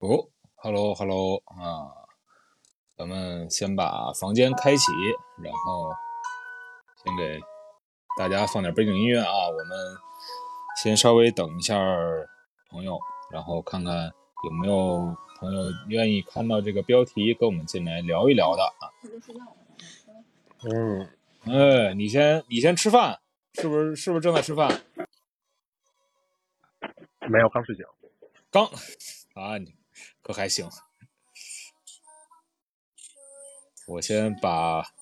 哦，hello hello 啊，咱们先把房间开启，然后先给大家放点背景音乐啊。我们先稍微等一下朋友，然后看看有没有朋友愿意看到这个标题，跟我们进来聊一聊的啊。嗯，哎，你先你先吃饭，是不是是不是正在吃饭？没有，刚睡醒。刚啊，你可还行。我先把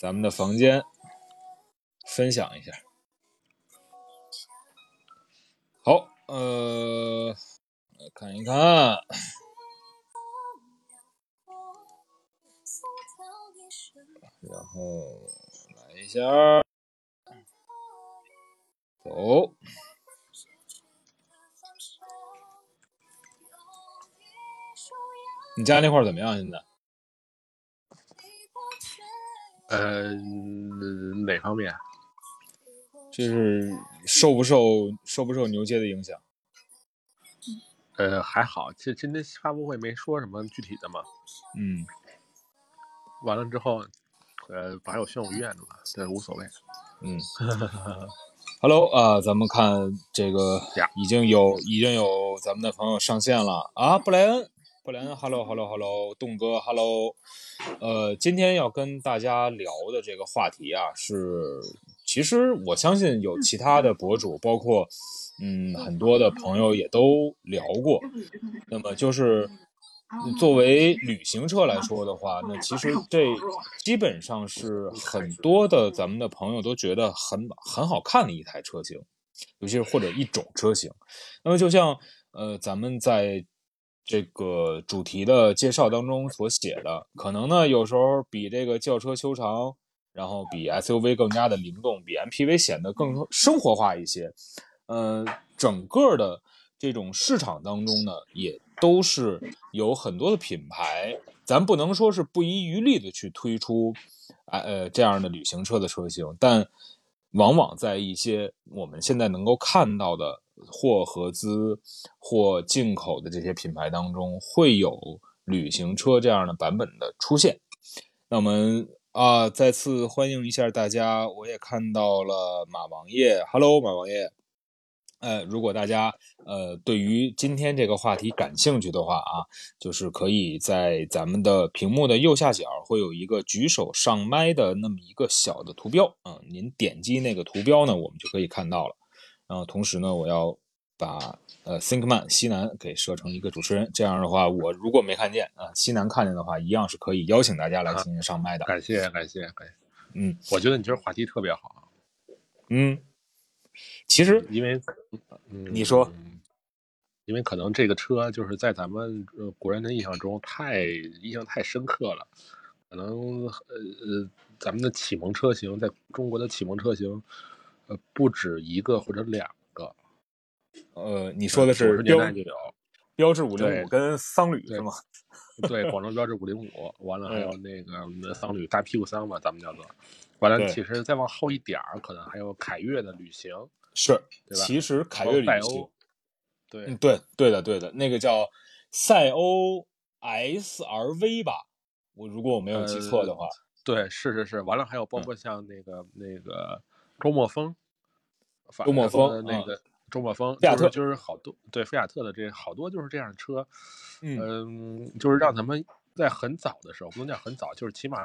咱们的房间分享一下。好，呃，看一看。然后来一下，走。你家那块儿怎么样？现在？呃，哪方面？就是受不受受不受牛街的影响？呃，还好。其实今天发布会没说什么具体的嘛。嗯。完了之后，呃，反正有宣武医院的嘛，这无所谓。嗯。Hello 啊，咱们看这个已经有已经有咱们的朋友上线了啊，布莱恩。布莱恩，Hello Hello Hello，栋哥，Hello，呃，今天要跟大家聊的这个话题啊，是其实我相信有其他的博主，包括嗯很多的朋友也都聊过。那么就是作为旅行车来说的话，那其实这基本上是很多的咱们的朋友都觉得很很好看的一台车型，尤其是或者一种车型。那么就像呃咱们在这个主题的介绍当中所写的，可能呢有时候比这个轿车修长，然后比 SUV 更加的灵动，比 MPV 显得更生活化一些。呃，整个的这种市场当中呢，也都是有很多的品牌，咱不能说是不遗余力的去推出，呃这样的旅行车的车型，但往往在一些我们现在能够看到的。或合资或进口的这些品牌当中，会有旅行车这样的版本的出现。那我们啊，再次欢迎一下大家。我也看到了马王爷，Hello，马王爷。呃，如果大家呃对于今天这个话题感兴趣的话啊，就是可以在咱们的屏幕的右下角会有一个举手上麦的那么一个小的图标，嗯，您点击那个图标呢，我们就可以看到了。然后同时呢，我要把呃 Thinkman 西南给设成一个主持人，这样的话，我如果没看见啊，西南看见的话，一样是可以邀请大家来进行上麦的。感谢感谢感谢，嗯，我觉得你这话题特别好。嗯，其实因为你说，因为可能这个车就是在咱们国人的印象中太印象太深刻了，可能呃呃咱们的启蒙车型在中国的启蒙车型。呃，不止一个或者两个，呃，你说的是标就有标致五零五跟桑旅是吗？对，广 州标致五零五，完了还有那个桑旅大屁股桑嘛，咱们叫做。完了，其实再往后一点儿，可能还有凯越的旅行，是，对吧？其实凯越旅行，对，对，对的，对的，那个叫赛欧 S R V 吧？我如果我没有记错的话，对，是是是。完了，还有包括像那个那个。周末风，周末风的那个周末风，菲亚特就是好多对菲亚特的这好多就是这样的车，嗯，就是让咱们在很早的时候，不能讲很早，就是起码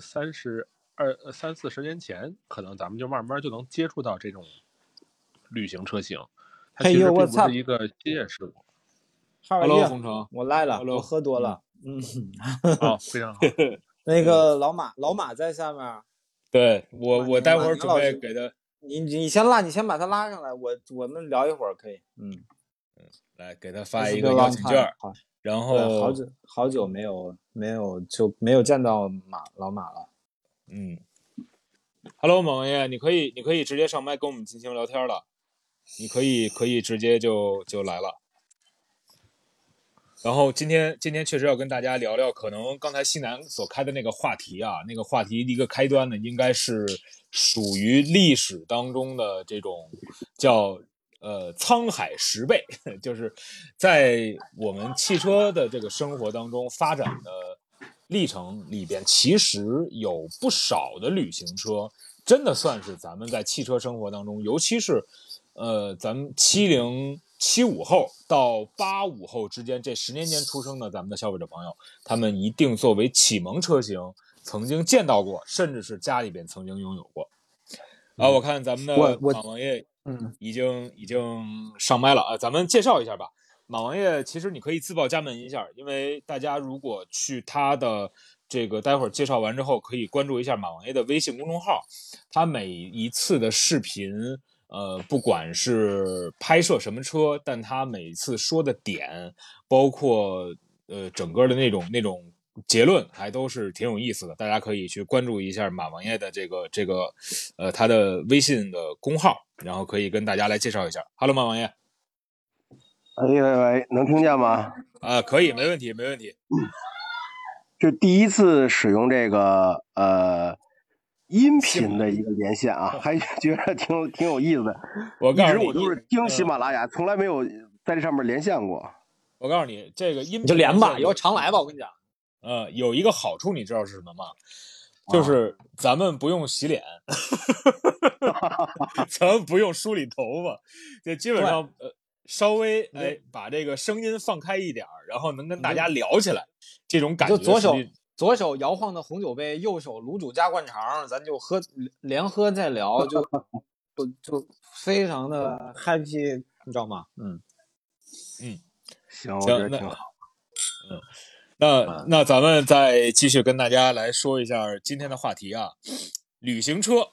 三十二三四十年前，可能咱们就慢慢就能接触到这种旅行车型。它其实并不是一个新鲜事物。Hello，风城，我来了，我喝多了，嗯，好，非常好。那个老马，老马在下面。对我，我待会儿准备给他。你你先拉，你先把他拉上来，我我们聊一会儿可以。嗯嗯，来给他发一个邀请券。好，然后好久好久没有没有就没有见到马老马了。嗯，Hello，马王爷，你可以你可以直接上麦跟我们进行聊天了。你可以可以直接就就来了。然后今天今天确实要跟大家聊聊，可能刚才西南所开的那个话题啊，那个话题一个开端呢，应该是属于历史当中的这种叫呃沧海十倍，就是在我们汽车的这个生活当中发展的历程里边，其实有不少的旅行车，真的算是咱们在汽车生活当中，尤其是呃咱们七零七五后到八五后之间这十年间出生的咱们的消费者朋友，他们一定作为启蒙车型曾经见到过，甚至是家里边曾经拥有过。啊，我看咱们的马王爷嗯，已经已经上麦了啊，咱们介绍一下吧。马王爷，其实你可以自报家门一下，因为大家如果去他的这个待会儿介绍完之后，可以关注一下马王爷的微信公众号，他每一次的视频，呃，不管是拍摄什么车，但他每一次说的点，包括呃整个的那种那种结论，还都是挺有意思的。大家可以去关注一下马王爷的这个这个呃他的微信的公号，然后可以跟大家来介绍一下。Hello，马王爷。哎喂喂，能听见吗？啊，可以，没问题，没问题。这第一次使用这个呃音频的一个连线啊，还觉得挺挺有意思的。我告诉你，直我都是听喜嗯马拉雅，从来没有在这上面连线过。我告诉你，这个音就连吧，以后常来吧。我跟你讲，呃，有一个好处，你知道是什么吗？啊就是咱们不用洗脸，咱们不用梳理头发，就基本上呃稍微哎把这个声音放开一点儿，然后能跟大家聊起来，这种感觉就左手左手摇晃的红酒杯，右手卤煮加灌肠，咱就喝连喝再聊，就 就就非常的 happy，你知道吗？嗯嗯，行，我觉得挺好。那那咱们再继续跟大家来说一下今天的话题啊，旅行车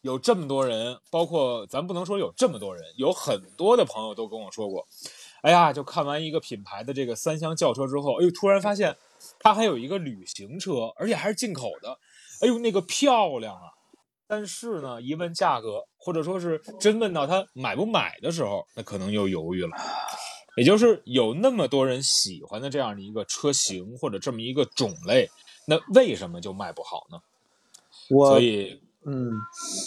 有这么多人，包括咱不能说有这么多人，有很多的朋友都跟我说过，哎呀，就看完一个品牌的这个三厢轿车之后，哎呦，突然发现它还有一个旅行车，而且还是进口的，哎呦，那个漂亮啊！但是呢，一问价格，或者说是真问到他买不买的时候，那可能又犹豫了。也就是有那么多人喜欢的这样的一个车型或者这么一个种类，那为什么就卖不好呢？我所以，嗯，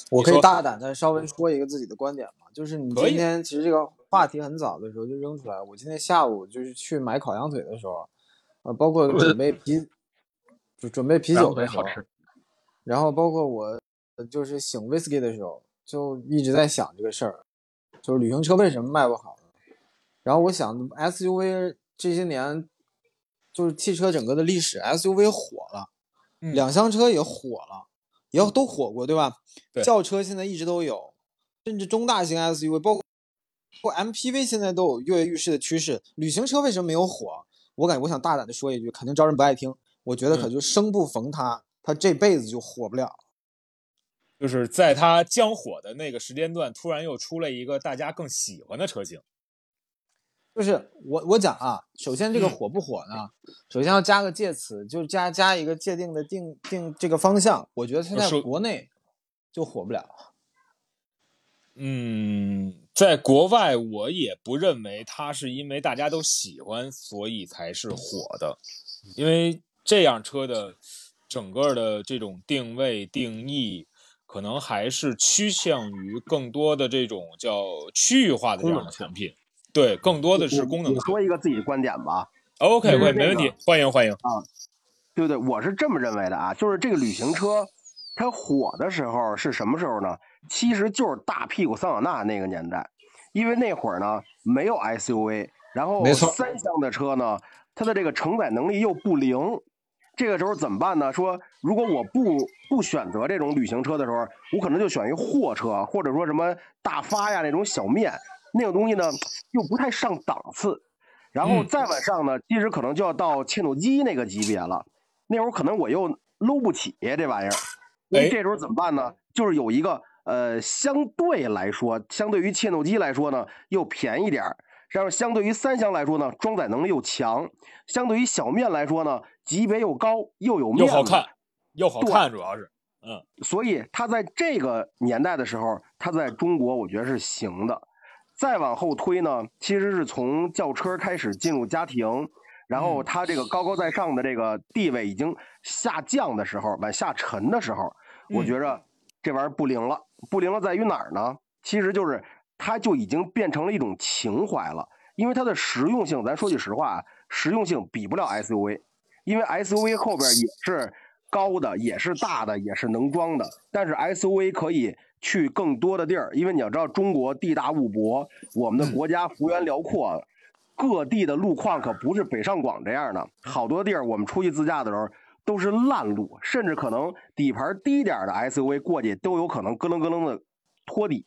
我可以大胆的稍微说一个自己的观点嘛，就是你今天其实这个话题很早的时候就扔出来，我今天下午就是去买烤羊腿的时候，呃，包括准备啤，就准备啤酒的时候好，吃。然后包括我呃就是醒 whisky 的时候，就一直在想这个事儿，就是旅行车为什么卖不好呢？然后我想 SUV 这些年，就是汽车整个的历史，SUV 火了，嗯两厢车也火了，也都火过，对吧？对轿车现在一直都有，甚至中大型 SUV，包括包括 MPV 现在都有跃跃欲试的趋势。旅行车为什么没有火？我感觉我想大胆的说一句，肯定招人不爱听。我觉得可嗯就生不逢他，他这辈子就火不了。就是在他将火的那个时间段，突然又出了一个大家更喜欢的车型。就是我我讲啊，首先这嗯个火不火呢，首先要加个介词，就是加加一个界定的定定这个方向。我觉得现在国内就火不了。嗯，在国外我也不认为它是因为大家都喜欢，所以才是火的，因为这样车的整个的这种定位定义，可能还是趋向于更多的这种叫区域化的这样的产品。对，更多的是功能说一个自己的观点吧，OK，就是 OK，这没问题，欢迎欢迎啊。对不对？我是这么认为的啊，就是这个旅行车，它火的时候是什么时候呢？其实就是大屁股桑塔纳那个年代，因为那会儿呢没有 SUV，然后三厢的车呢，它的这个承载能力又不灵，这个时候怎么办呢？说如果我不不选择这种旅行车的时候，我可能就选一货车，或者说什么大发呀那种小面那种东西呢，又不太上档次。然后嗯再往上呢，其实可能就要到切诺基那个级别了。那会儿可能我又搂不起这玩意儿，那哎这时候怎么办呢？就是有一个呃，相对来说，相对于切诺基来说呢，又便宜点儿。然后相对于三厢来说呢，装载能力又强；相对于小面来说呢，级别又高，又有面子又好看，又好对看，主要是，嗯，所以它在这个年代的时候，它在中国我觉得是行的。再往后推呢，其实是从轿车开始进入家庭，然后嗯它这个高高在上的这个地位已经下降的时候，往下沉的时候，我嗯觉着这玩意儿不灵了。不灵了在于哪儿呢？其实就是它就已经变成了一种情怀了。因为它的实用性，咱说句实话，实用性比不了 SUV，因为 SUV 后边也是高的，也是大的，也是能装的，但是 SUV 可以去更多的地儿，因为你要知道中国地大物博，我们的国家幅员辽阔，各地的路况可不是北上广这样的，好多地儿我们出去自驾的时候都是烂路，甚至可能底盘低点的 SUV 过去都有可能咯楞咯楞的托底，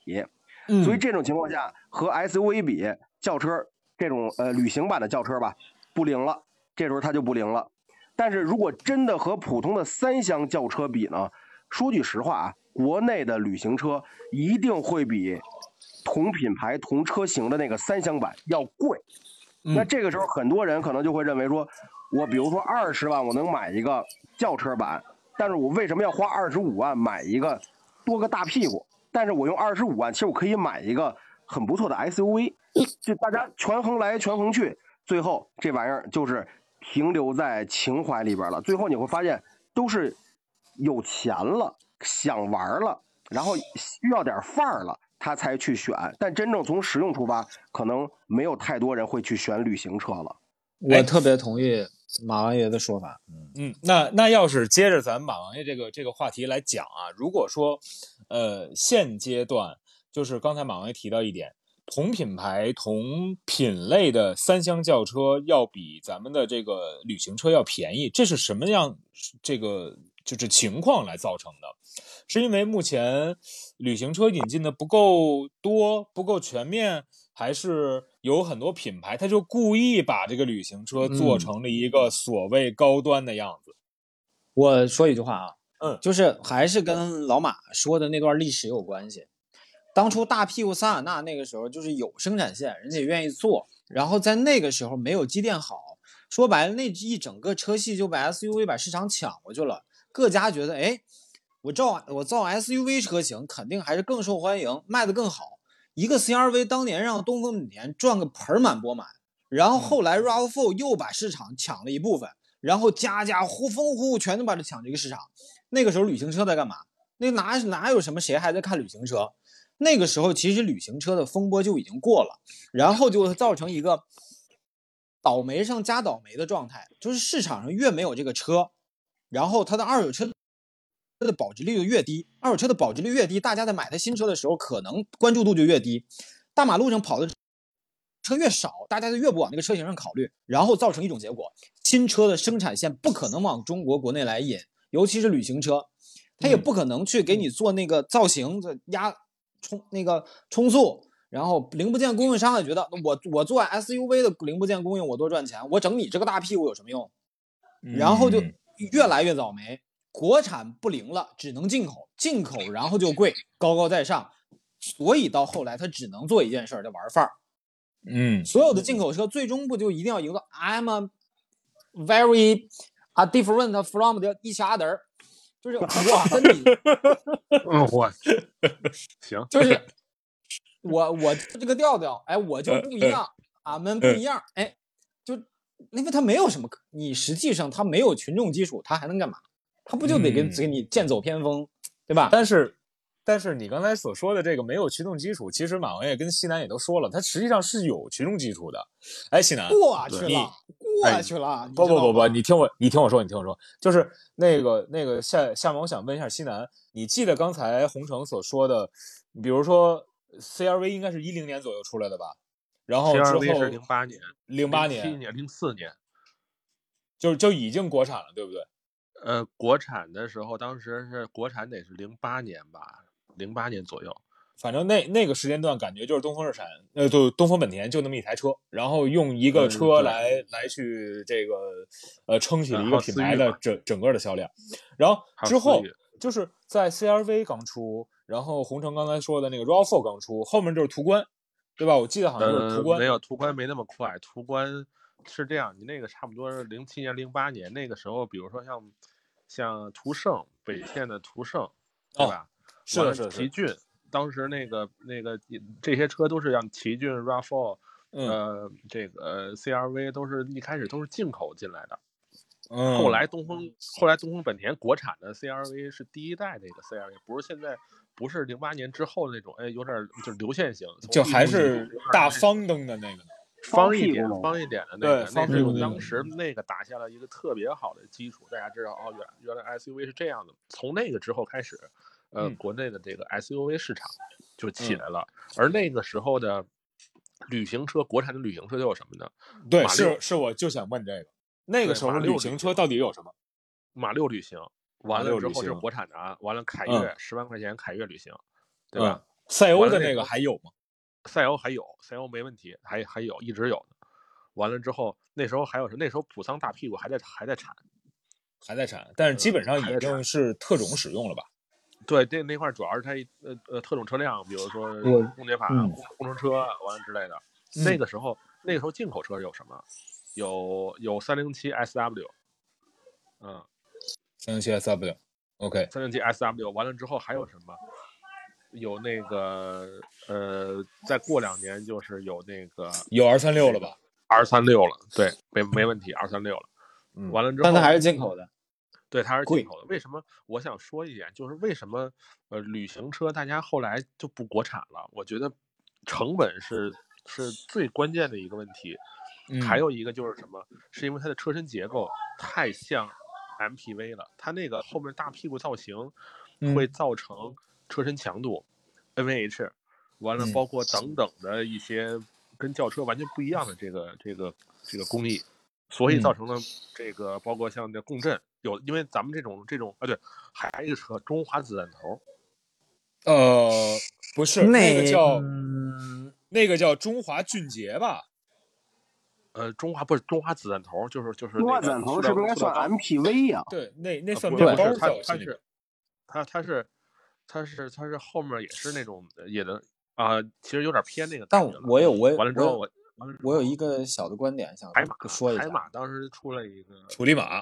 所以这种情况下和 SUV 比，轿车。这种呃旅行版的轿车吧，不灵了，这时候它就不灵了。但是如果真的和普通的三厢轿车比呢，说句实话啊，国内的旅行车一定会比同品牌同车型的那个三厢版要贵。那这个时候很多人可能就会认为说，我比如说二十万我能买一个轿车版，但是我为什么要花二十五万买一个多个大屁股？但是我用二十五万，其实我可以买一个很不错的 SUV。就大家权衡来权衡去，最后这玩意儿就是停留在情怀里边了。最后你会发现，都是有钱了，想玩了，然后需要点范儿了，他才去选。但真正从实用出发，可能没有太多人会去选旅行车了。我特别同意马王爷的说法。嗯，那那要是接着咱马王爷这个这个话题来讲啊，如果说，呃，现阶段就是刚才马王爷提到一点。同品牌、同品类的三厢轿车要比咱们的这个旅行车要便宜，这是什么样这个就是情况来造成的？是因为目前旅行车引进的不够多、不够全面，还是有很多品牌他就故意把这个旅行车做成了一个所谓高端的样子？我说一句话啊，嗯，就是还是跟老马说的那段历史有关系。当初大屁股桑塔纳那个时候就是有生产线，人家也愿意做。然后在那个时候没有积淀好，说白了那一整个车系就把 SUV 把市场抢过去了。各家觉得，哎，我造我造 SUV 车型肯定还是更受欢迎，卖的更好。一个 CRV 当年让东风本田赚个盆满钵满，然后后来 RAV4 又把市场抢了一部分，然后家家呼风呼呼全都把它抢这个市场。那个时候旅行车在干嘛？那哪哪有什么谁还在看旅行车？那个时候，其实旅行车的风波就已经过了，然后就造成一个倒霉上加倒霉的状态，就是市场上越没有这个车，然后它的二手车它的保值率就越低，二手车的保值率越低，大家在买它新车的时候，可能关注度就越低，大马路上跑的车越少，大家就越不往那个车型上考虑，然后造成一种结果，新车的生产线不可能往中国国内来引，尤其是旅行车，它也不可能去给你做那个造型的压。冲那个冲速，然后零部件供应商也觉得我我做 SUV 的零部件供应我多赚钱，我整你这个大屁股有什么用？然后就越来越倒霉，国产不灵了，只能进口，进口然后就贵，高高在上，所以到后来他只能做一件事儿，叫玩范儿。嗯，所有的进口车最终不就一定要赢到 I'm a very a different from the each other。就是我跟你，嗯，我行，就是我我这个调调，哎，我就不一样，俺们不一样，哎，就因为他没有什么，你实际上他没有群众基础，他还能干嘛？他不就得给给你剑走偏锋，对吧？但是。但是你刚才所说的这个没有群众基础，其实马王爷跟西南也都说了，他实际上是有群众基础的。哎，西南过去了，过去了。不不不不，你听我，你听我说，你听我说，就是那个那个夏夏萌，我想问一下西南，你记得刚才洪城所说的，比如说 CRV 应该是一零年左右出来的吧？然后之后是零八年，零八年、七年、零四年，就就已经国产了，对不对？呃，国产的时候，当时是国产得是零八年吧。零八年左右，反正那那个时间段，感觉就是东风日产，呃，就东风本田就那么一台车，然后用一个车来来去这个呃撑起了一个品牌的整整个的销量。然后之后就是在 CRV 刚出，然后红城刚才说的那个 RAV4 刚出，后面就是途观，对吧？我记得好像就是途观，没有途观没那么快，途观是这样，你那个差不多是零七年、零八年那个时候，比如说像像途胜，北线的途胜，对吧？是是奇骏，当时那个那个这些车都是像奇骏、RAV4，呃，这个 CRV 都是一开始都是进口进来的。嗯，后来东风后来东风本田国产的 CRV 是第一代那个 CRV，不是现在不是零八年之后那种，哎，有点就是流线型，就还是大方灯的那个呢。方一点、方一点的那对个，那是当时那个打下了一个特别好的基础。大家知道哦，原原来 SUV 是这样的。从那个之后开始，呃，嗯国内的这个 SUV 市场就起来了。而那个时候的旅行车，国产的旅行车都有什么呢？对，是是，我就想问这个，那个时候马六旅行车到底有什么？马六旅行，完了之后是国产的啊，完了凯嗯越十万块钱凯越旅行，对吧？嗯，赛欧的那个个还有吗？赛欧还有，赛欧没问题，还还有一直有的。完了之后，那时候还有什？那时候普桑大屁股还在还在产。还在产，但是基本上已经是特种使用了吧？对，那那块主要是它呃呃特种车辆，比如说我公检法、工程车完了之类的。那个时候，那个时候进口车有什么？有有三零七 SW，嗯，三零七 SW，OK，三零七 SW 完了之后还有什么？有那个呃，再过两年就是有那个有 R 三六了吧？R 三六了，对，没没问题，R 三六了。嗯完了之后，但它还是进口的。对，它是进口的。为什么？我想说一点，就是为什么呃，旅行车大家后来就不国产了？我觉得成本是是最关键的一个问题。还嗯。有一个就是什么？是因为它的车身结构太像 MPV 了，它那个后面大屁股造型会嗯。造成车身强度、NVH，完了嗯。包括等等的一些跟轿车完全不一样的这个这个这个工艺，所以造嗯。成了这个包括像这共振有，因为咱们这种这种啊对，还有一个车中华子弹头，呃，不是那个叫嗯。那个叫中华俊杰吧？呃，中华不是中华子弹头，就是就是中华子弹头是不是应该算 MPV 呀？对，那那呃算面包不是不是它是它它是它是它是后面也是那种也能啊、其实有点偏那个但。我有我有完了之后我我有一个小的观点想说一下。海马当时出了一个处理马。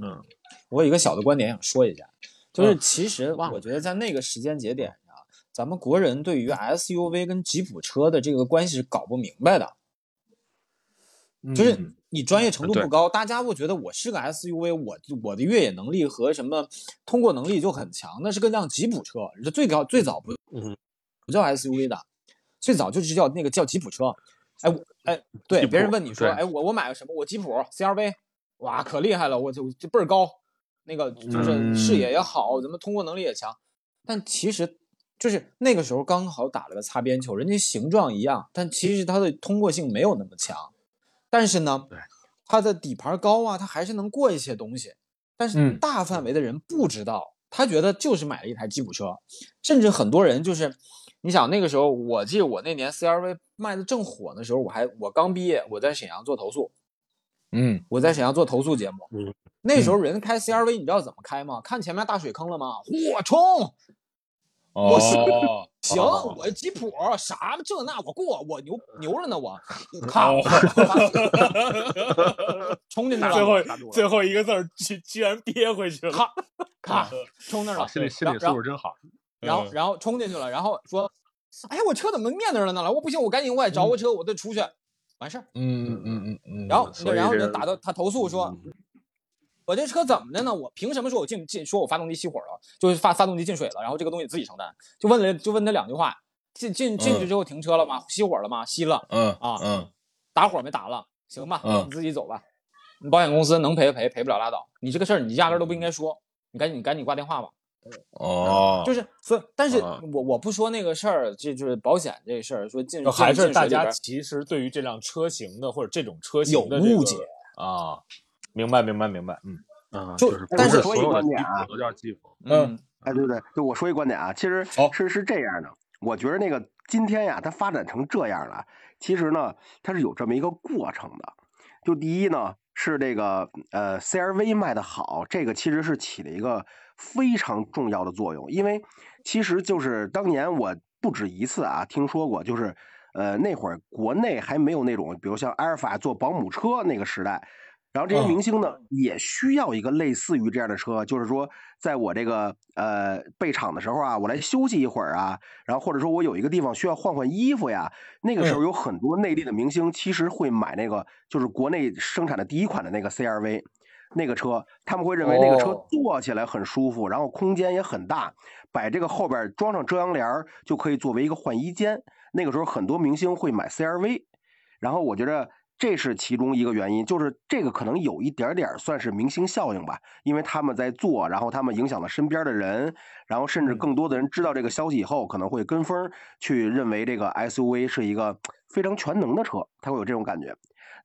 嗯我有一个小的观点想说一下，就是嗯其实我觉得在那个时间节点上，咱们国人对于 SUV 跟吉普车的这个关系是搞不明白的。就是嗯你专业程度不高，大家会觉得我是个 SUV，我我的越野能力和什么通过能力就很强，那是个辆吉普车，这最高最早不嗯不叫 SUV 的，最早就是叫那个叫吉普车。哎我哎，对，别人问你说，对哎我我买个什么？我吉普 CRV，哇可厉害了，我就就倍儿高，那个就是视野也好，怎么通过能力也强。但其实就是那个时候刚好打了个擦边球，人家形状一样，但其实它的通过性没有那么强。但是呢对，它的底盘高啊，它还是能过一些东西。但是嗯大范围的人不知道，他觉得就是买了一台吉普车，甚至很多人就是，你想那个时候，我记得我那年 CRV 卖的正火的时候，我还我刚毕业，我在沈阳做投诉，嗯我在沈阳做投诉节目。嗯那时候人开 CRV，你知道怎么开吗？看前面大水坑了吗？嚯冲！我 行，哦我吉普啥这那我过，我牛牛着呢我，靠哦，冲进去了，最后最后一个字儿居居然憋回去了。咔咔 冲那儿了，啊心理心理然后素质真好。嗯然后然后冲进去了，然后说，哎呀我车怎么面那儿了呢？我不行，我赶紧我也着个车，我得出去，完事儿。嗯嗯嗯嗯，然后然后所以这个人打到他投诉说，嗯我这车怎么的呢？我凭什么说我进进说我发动机熄火了，就是发发动机进水了，然后这个东西自己承担？就问了就问他两句话，进进进去之后停车了吗？熄火了吗？熄了，嗯啊嗯打火没打了？行吧，嗯你自己走吧。你保险公司能赔赔，赔不了拉倒。你这个事儿你压根儿都不应该说，你赶紧赶紧挂电话吧。哦，就是所以，但是啊我我不说那个事儿，这就是保险这事儿，说进就还进是大家其实对于这辆车型的或者这种车型有的这个误解啊。明白，明白，明白。嗯啊，就是但是说一是所有都叫吉普。嗯哎，对对，就我说一观点啊，其实是是这样的，我觉得那个今天呀，它发展成这样了，其实呢，它是有这么一个过程的。就第一呢，是这个呃 CRV 卖的好，这个其实是起了一个非常重要的作用，因为其实就是当年我不止一次啊听说过，就是呃那会儿国内还没有那种，比如像阿尔法做保姆车那个时代。然后这些嗯。明星呢，也需要一个类似于这样的车，就是说，在我这个呃备场的时候啊，我来休息一会儿啊，然后或者说我有一个地方需要换换衣服呀，那个时候有很多内地的明星其实会买那个就是国内生产的第一款的那个 CRV，那个车，他们会认为那个车哦。坐起来很舒服，然后空间也很大，把这个后边装上遮阳帘儿就可以作为一个换衣间。那个时候很多明星会买 CRV，然后我觉得这是其中一个原因，就是这个可能有一点点儿算是明星效应吧，因为他们在做，然后他们影响了身边的人，然后甚至更多的人知道这个消息以后，可能会跟风去认为这个 SUV 是一个非常全能的车，他会有这种感觉。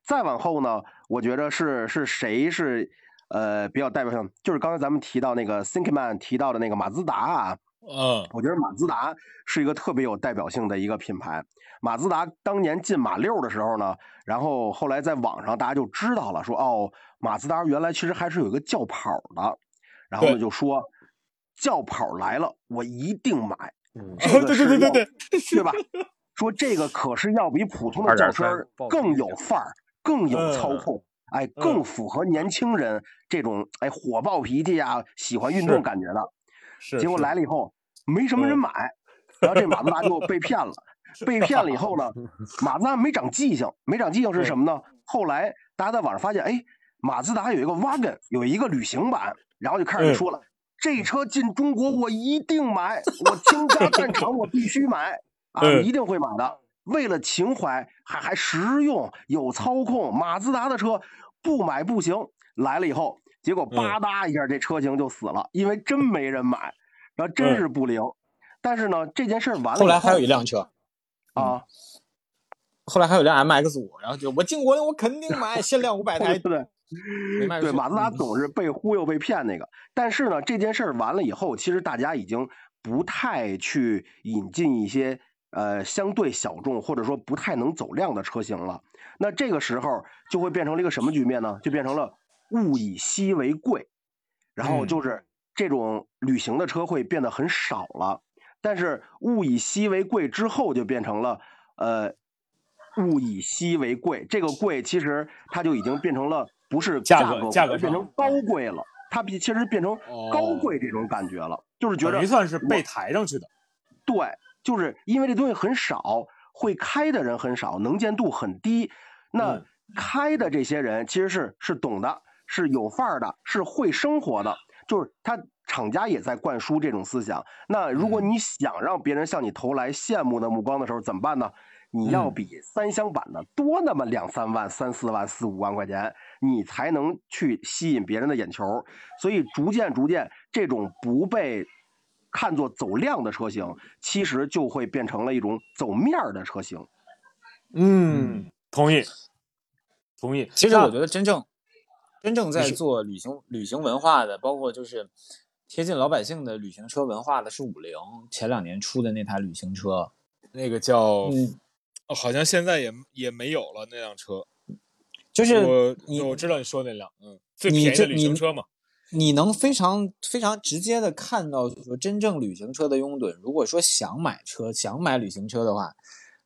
再往后呢，我觉得是是谁是呃比较代表性，就是刚才咱们提到那个 Thinkman 提到的那个马自达啊，嗯我觉得马自达是一个特别有代表性的一个品牌。马自达当年进马六的时候呢，然后后来在网上大家就知道了，说哦，马自达原来其实还是有一个轿跑的，然后呢就说轿跑来了，我一定买，嗯，对对对对对，对吧？说这个可是要比普通的轿车更有范儿，更有嗯操控，哎，更符合年轻人这种哎火爆脾气啊，喜欢运动感觉的。是。结果来了以后，没什么人嗯买，然后这马自达就被骗了。被骗了以后呢，马自达没长记性，没长记性是什么呢？后来大家在网上发现，哎，马自达有一个 wagon，有一个旅行版，然后就开始嗯说了，这车进中国我一定买，我倾家 荡产我必须买啊，嗯一定会买的。为了情怀，还还实用，有操控，马自达的车不买不行。来了以后，结果吧嗒一下，这车型就死了，因为真没人买，然后真是不灵。但是呢，这件事儿完了以后来还有一辆车，啊，后来还有辆 MX 五，然后就我进国内我肯定买，限量五百 台，对对，没卖出去。马自达嗯总是被忽悠、被骗那个。但是呢，这件事儿完了以后，其实大家已经不太去引进一些呃相对小众或者说不太能走量的车型了。那这个时候就会变成了一个什么局面呢？就变成了物以稀为贵，然后嗯就是这种旅行的车会变得很少了。但是物以稀为贵之后，就变成了呃物以稀为贵，这个贵其实它就已经变成了不是价价格格价格变成高贵了，它比其实变成高贵这种感觉了，就是觉得没算是被抬上去的。对，就是因为这东西很少，会开的人很少，能见度很低。那嗯开的这些人其实是是懂的，是有范儿的，是会生活的，就是他厂家也在灌输这种思想。那如果嗯你想让别人向你投来羡慕的目光的时候，怎么办呢？你要嗯比三厢版的多那么两三万、三四万、四五万块钱，你才能去吸引别人的眼球。所以逐渐逐渐，这种不被看作走量的车型，其实就会变成了一种走面儿的车型。嗯，同意，同意。其实我觉得真正真正在做旅行旅行文化的，包括就是贴近老百姓的旅行车文化的，是五菱前两年出的那台旅行车。那个叫，嗯，哦好像现在也也没有了那辆车。就是我你我知道你说那辆，嗯，最你便宜的旅行车嘛。你能非常非常直接的看到就是说真正旅行车的拥趸，如果说想买车想买旅行车的话，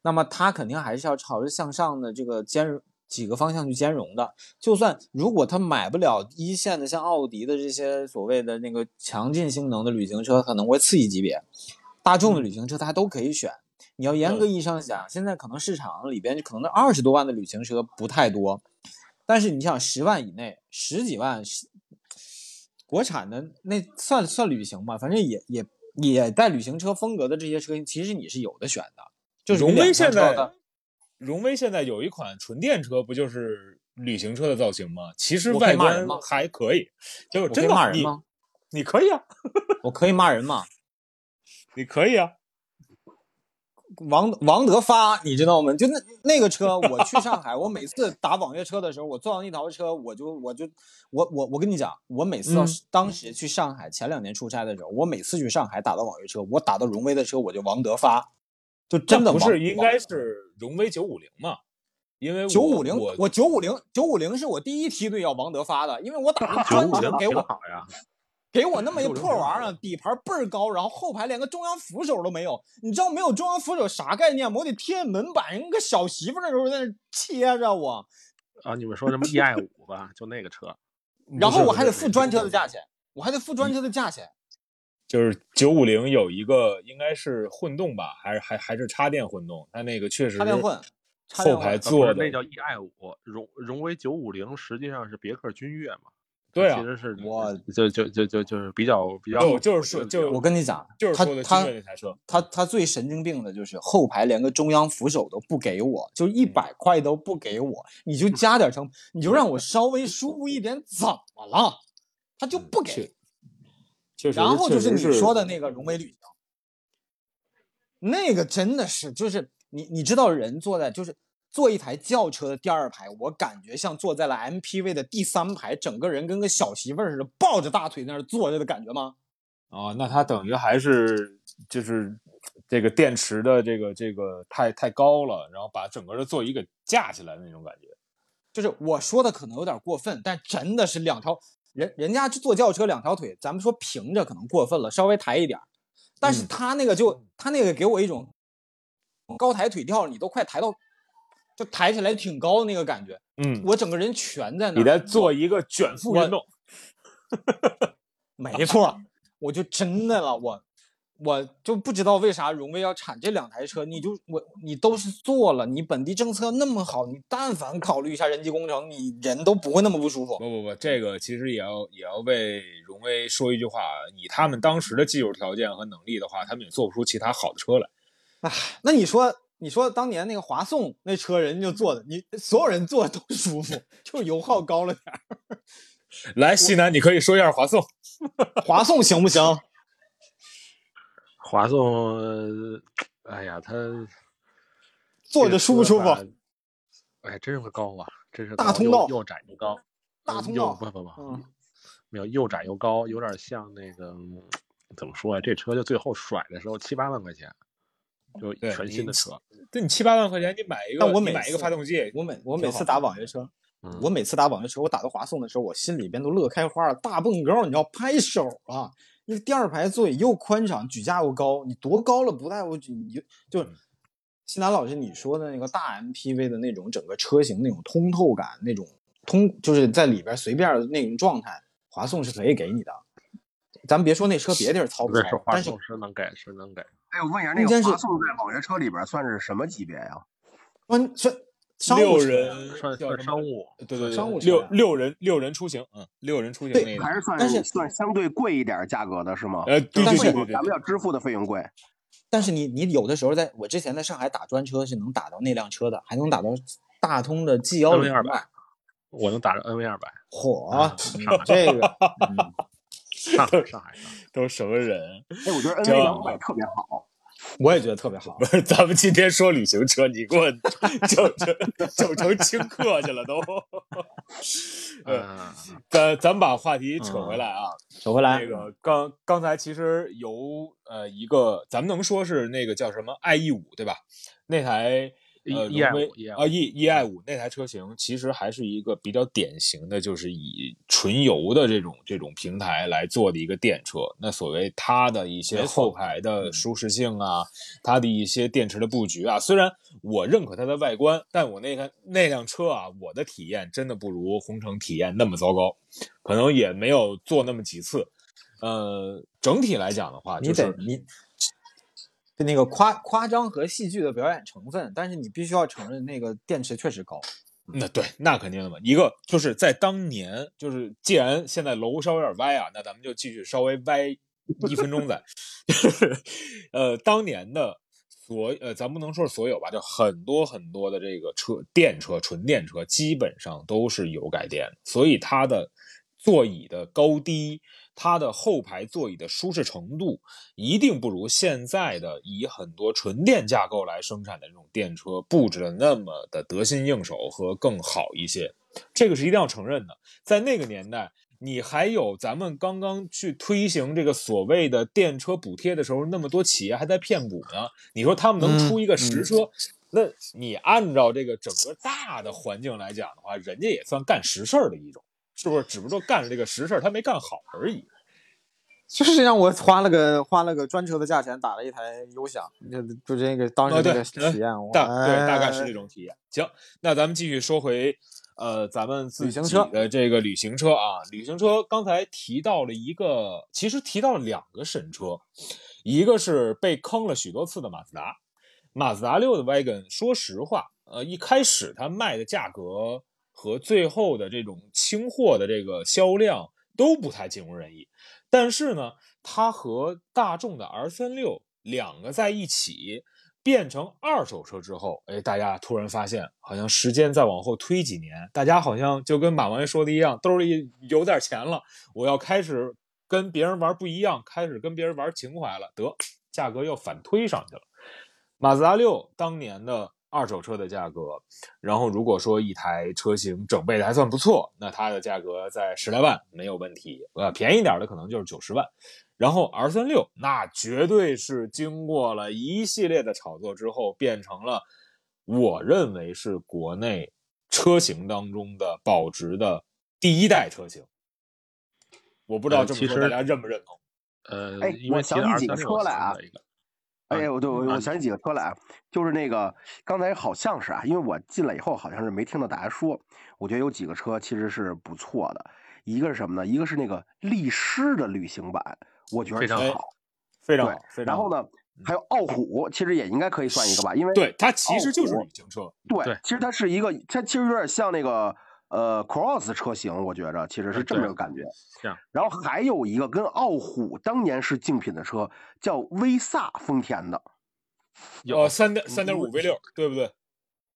那么他肯定还是要朝着向上的这个兼容几个方向去兼容的。就算如果他买不了一线的像奥迪的这些所谓的那个强劲性能的旅行车，可能会次一级别，大众的旅行车它都可以选。你要严格意义上讲，现在可能市场里边可能那二十多万的旅行车不太多，但是你想十万以内，十几万，十国产的那算算旅行吧，反正也也也带旅行车风格的这些车型，其实你是有的选的。就是荣威现在荣威现在有一款纯电车，不就是旅行车的造型吗？其实外观还可以，结果真的你骂人吗？你可以啊，我可以骂人吗？你可以啊。王王德发，你知道吗？就那那个车，我去上海，我每次打网约车的时候，我坐上那条车，我就我就我我我跟你讲，我每次当时去上海前两年出差的时候，我每次去上海打到网约车，我打到荣威的车，我就王德发，就真的不是应该是荣威九五零嘛？因为九五零，我我九五零九五零是我第一梯队要王德发的，因为我打的专九五零给我好呀，给我那么一破玩意儿，底盘倍儿高，然后后排连个中央扶手都没有。你知道没有中央扶手啥概念吗？我得贴门板，跟个小媳妇儿那时候在那切着我，啊，你们说什么 EI 五吧，就那个车，然后我还得付专车的价钱，我还得付专车的价钱。就是九五零有一个应该是混动吧，还是还还是插电混动？它那个确实插电混，后排混啊不做的那叫 EI 五，荣荣威九五零实际上是别克君越嘛，对啊其实是我就就就就就是比较比较，就就是说就我跟你讲，就是他他他他最神经病的就是后排连个中央扶手都不给我，就一百块都不给我，你就加点成，你就让我稍微舒服一点，怎么了？他就不给。确确实，然后就是你说的那个荣威旅行，那个真的是就是你你知道人坐在就是坐一台轿车的第二排，我感觉像坐在了 MPV 的第三排，整个人跟个小媳妇儿似的，抱着大腿在那儿坐着的感觉吗？啊，那它等于还是就是这个电池的这个这个太太高了，然后把整个的座椅给架起来的那种感觉。就是我说的可能有点过分，但真的是两条人人家坐轿车两条腿，咱们说平着可能过分了，稍微抬一点儿，但是嗯。他那个就、他那个给我一种高抬腿跳，你都快抬到就抬起来挺高的那个感觉，嗯，我整个人全在那儿。你在做一个卷腹运动，没错，我就真的了，我我就不知道为啥荣威要产这两台车，你就我你都是做了，你本地政策那么好，你但凡考虑一下人机工程，你人都不会那么不舒服。不不不，这个其实也要也要为荣威说一句话，以他们当时的技术条件和能力的话，他们也做不出其他好的车来。那你说，你说当年那个华颂那车，人家就坐的，你所有人坐都舒服，就是油耗高了点儿。来，西南，你可以说一下华颂。华颂行不行？华颂，呃哎呀，他坐着舒不舒服？？哎，真是个高啊！真是大通道又又窄又高，大通道不不不，嗯，没有又窄又高，有点像那个嗯怎么说呀？这车就最后甩的时候七八万块钱，就全新的车。对你七八万块钱，你买一个，但我每买一个次发动机，我每我每次打网约车，嗯我每次打网约车，我打到华颂的时候，我心里边都乐开花了，大蹦高，你要拍手啊！那个第二排座椅又宽敞，举架又高，你多高了不带我举，你就就嗯西南老师你说的那个大 MPV 的那种整个车型那种通透感，那种通就是在里边随便那种状态，华颂是可以给你的。咱别说那车别地儿糙不糙不是是，华但是颂是能给是能给。哎，我问一下，那个华颂在网约车里边算是什么级别呀？关是商六务人算算商务，对对对，商务六六人六人出行，嗯，六人出行对那个，还是算但是算相对贵一点价格的是吗？呃，对但是对对对对咱们要支付的费用贵。但是你你有的时候在我之前在上海打专车是能打到那辆车的，还能打到大通的 G 幺零 NV200 我能打到 NV 二百，嚯，你上海这个，嗯 上海上海上海。都什么人？哎，我觉得这 NV 两百特别好。我也觉得特别好不。是，咱们今天说旅行车，你给我整 成整成轻客去了都。呃，嗯，咱咱把话题扯回来啊，扯回来那，个刚刚才其实由呃一个，咱们能说是那个叫什么 i e 五对吧？那台呃 E- 荣威 E-i5 啊 e e i 五那台车型，其实还是一个比较典型的，就是以纯油的这种这种平台来做的一个电车。那所谓它的一些后排的舒适性啊，它的一些电池的布局啊，虽然我认可它的外观，但我那台那辆车啊，我的体验真的不如红城体验那么糟糕，可能也没有坐那么几次。呃，整体来讲的话，你就是得你，那个夸夸张和戏剧的表演成分，但是你必须要承认那个电池确实高。那对，那肯定的嘛。一个就是在当年，就是既然现在楼稍微有点歪啊，那咱们就继续稍微歪一分钟再。就是呃，当年的所呃，咱不能说所有吧，就很多很多的这个车，电车、纯电车基本上都是油改电，所以它的座椅的高低。它的后排座椅的舒适程度一定不如现在的以很多纯电架构来生产的这种电车布置的那么的得心应手和更好一些，这个是一定要承认的。在那个年代，你还有咱们刚刚去推行这个所谓的电车补贴的时候，那么多企业还在骗补呢。你说他们能出一个实车，那你按照这个整个大的环境来讲的话，人家也算干实事儿的一种。是不是？只不过干了这个实事儿，他没干好而已。就是让我花了个花了个专车的价钱打了一台优享，就就这个当时啊对那个体验，我大对，大概哎是这种体验。行，那咱们继续说回，呃，咱们自己旅行车的这个旅行车啊，旅行车刚才提到了一个，其实提到了两个神车，一个是被坑了许多次的马自达，马自达六的 wagon，说实话，呃，一开始它卖的价格和最后的这种清货的这个销量都不太尽如人意。但是呢，它和大众的 R 三六两个在一起变成二手车之后，哎，大家突然发现，好像时间再往后推几年，大家好像就跟马王爷说的一样，兜里有点钱了，我要开始跟别人玩不一样，开始跟别人玩情怀了，得价格又反推上去了。马自达六当年的。二手车的价格，然后如果说一台车型整备的还算不错，那它的价格在十来万没有问题，呃，便宜点的可能就是九十万。然后 R 三六那绝对是经过了一系列的炒作之后，变成了我认为是国内车型当中的保值的第一代车型。我不知道这么说大家认不认同？呃，哎，我想起几个车来啊。哎，我对我我想起几个车来啊，就是那个刚才好像是啊，因为我进来以后好像是没听到大家说，我觉得有几个车其实是不错的，一个是什么呢？一个是那个力狮的旅行版，我觉得非常好，非常好。然后呢，还有傲虎，其实也应该可以算一个吧，因为对它其实就是旅行车，对，其实它是一个，它其实有点像那个。呃，cross 车型，我觉着其实是这么个感觉。然后还有一个跟傲虎当年是竞品的车，叫威萨丰田的。有三点三点五 V 六，对不对？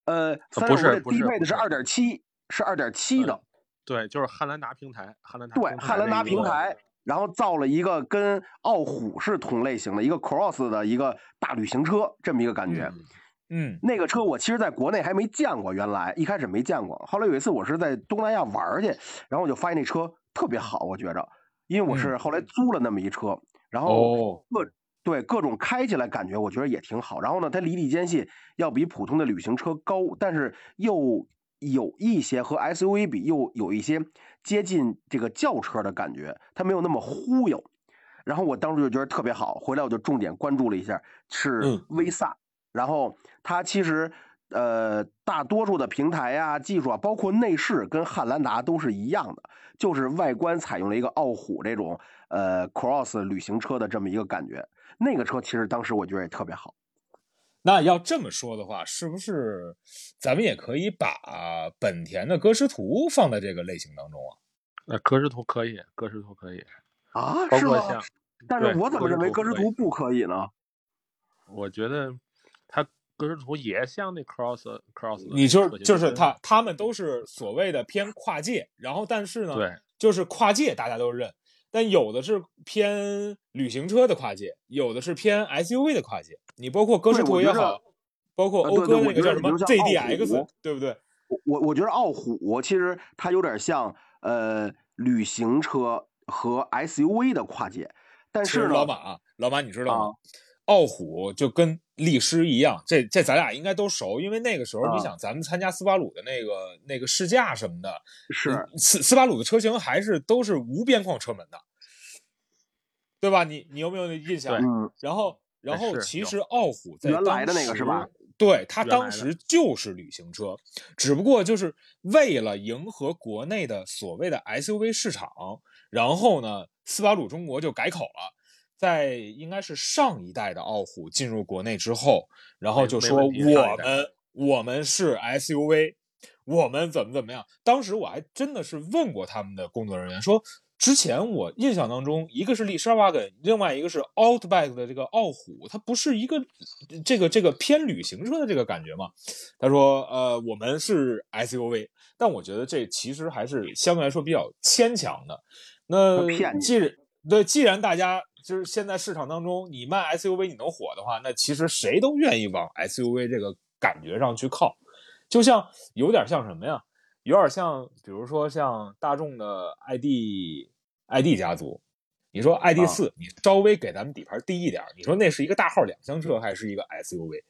呃，不是，低配的是二点七，是二点七的。对，就是汉兰达平台，汉兰达。对，汉兰达平台，然后造了一个跟傲虎是同类型的一个 cross 的一个大旅行车，这么一个感觉。嗯，那个车我其实在国内还没见过，原来一开始没见过，后来有一次我是在东南亚玩去，然后我就发现那车特别好，我觉着，因为我是后来租了那么一车，然后各对各种开起来感觉我觉得也挺好，然后呢，它离地间隙要比普通的旅行车高，但是又有一些和 SUV 比又有一些接近这个轿车的感觉，它没有那么忽悠，然后我当时就觉得特别好，回来我就重点关注了一下，是威萨。然后它其实，呃，大多数的平台啊、技术啊，包括内饰，跟汉兰达都是一样的，就是外观采用了一个傲虎这种呃 cross 旅行车的这么一个感觉。那个车其实当时我觉得也特别好。那要这么说的话，是不是咱们也可以把本田的歌诗图放在这个类型当中啊？那歌诗图可以，歌诗图可以啊？是吗？但是我怎么认为歌诗图不可以呢？我觉得。它格式图也像那 cross cross，你就是就是它，他们都是所谓的偏跨界，然后但是呢，对，就是跨界大家都认，但有的是偏旅行车的跨界，有的是偏 SUV 的跨界。你包括歌诗图也好，包括讴歌那个叫什么 ZDX，对不对？我我我觉得傲虎其实它有点像呃旅行车和 SUV 的跨界，但是老马老马你知道吗？傲虎就跟力狮一样，这这咱俩应该都熟，因为那个时候你想，咱们参加斯巴鲁的那个那个试驾什么的，是斯斯巴鲁的车型还是都是无边框车门的，对吧？你你有没有那印象？然后然后其实奥虎在原来的那个是吧？对，它当时就是旅行车，只不过就是为了迎合国内的所谓的 SUV 市场，然后呢，斯巴鲁中国就改口了。在应该是上一代的傲虎进入国内之后，然后就说我们我们是 SUV，我们怎么怎么样？当时我还真的是问过他们的工作人员，说之前我印象当中，一个是力狮 wagon，另外一个是 Outback 的这个傲虎，它不是一个这个这个偏旅行车的这个感觉嘛？他说，呃，我们是 SUV，但我觉得这其实还是相对来说比较牵强的。那既然对，既然大家。就是现在市场当中，你卖 SUV 你能火的话，那其实谁都愿意往 SUV 这个感觉上去靠，就像有点像什么呀？有点像，比如说像大众的 ID ID 家族，你说 ID 四，你稍微给咱们底盘低一点，你说那是一个大号两厢车还是一个 SUV？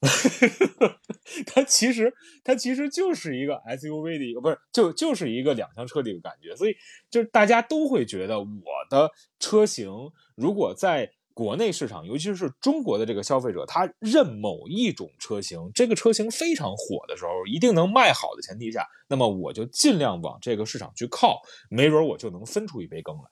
它其实它其实就是一个 SUV 的一个，不是就就是一个两厢车的一个感觉，所以就是大家都会觉得我的车型如果在国内市场，尤其是中国的这个消费者，他认某一种车型，这个车型非常火的时候，一定能卖好的前提下，那么我就尽量往这个市场去靠，没准我就能分出一杯羹来。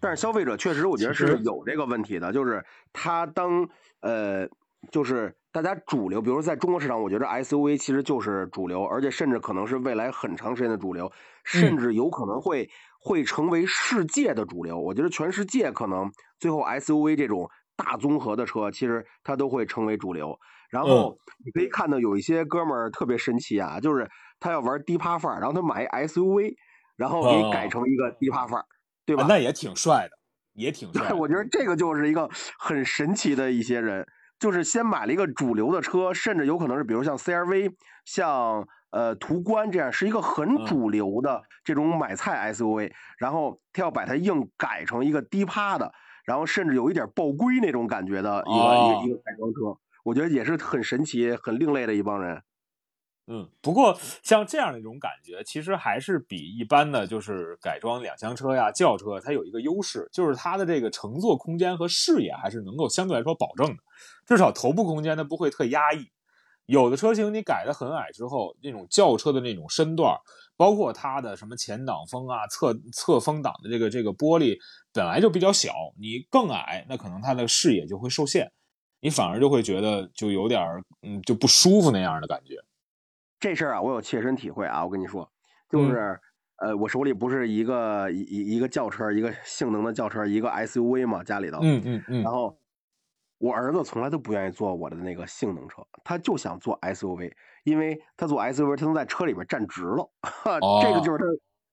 但是消费者确实，我觉得是有这个问题的，就是他当呃就是大家主流，比如说在中国市场，我觉得 SUV 其实就是主流，而且甚至可能是未来很长时间的主流，甚至有可能会会成为世界的主流。我觉得全世界可能最后 SUV 这种大综合的车，其实它都会成为主流。然后你可以看到有一些哥们儿特别神奇啊，就是他要玩低趴范儿，然后他买 SUV，然后给改成一个低趴范儿，对吧？那也挺帅的，也挺帅。我觉得这个就是一个很神奇的一些人。就是先买了一个主流的车，甚至有可能是比如像 CRV、像呃途观这样，是一个很主流的这种买菜 SUV，然后他要把它硬改成一个低趴的，然后甚至有一点爆规那种感觉的一个一个一个改装车，我觉得也是很神奇、很另类的一帮人。嗯，不过像这样的一种感觉，其实还是比一般的，就是改装两厢车呀、轿车，它有一个优势，就是它的这个乘坐空间和视野还是能够相对来说保证的，至少头部空间它不会特压抑。有的车型你改的很矮之后，那种轿车的那种身段，包括它的什么前挡风啊、侧侧风挡的这个这个玻璃本来就比较小，你更矮，那可能它的视野就会受限，你反而就会觉得就有点嗯就不舒服那样的感觉。这事儿啊，我有切身体会啊！我跟你说，就是，呃，我手里不是一个一一一个轿车，一个性能的轿车，一个 SUV 嘛，家里头。嗯嗯嗯。然后，我儿子从来都不愿意坐我的那个性能车，他就想坐 SUV，因为他坐 SUV，他能在车里边站直了。哦。这个就是他，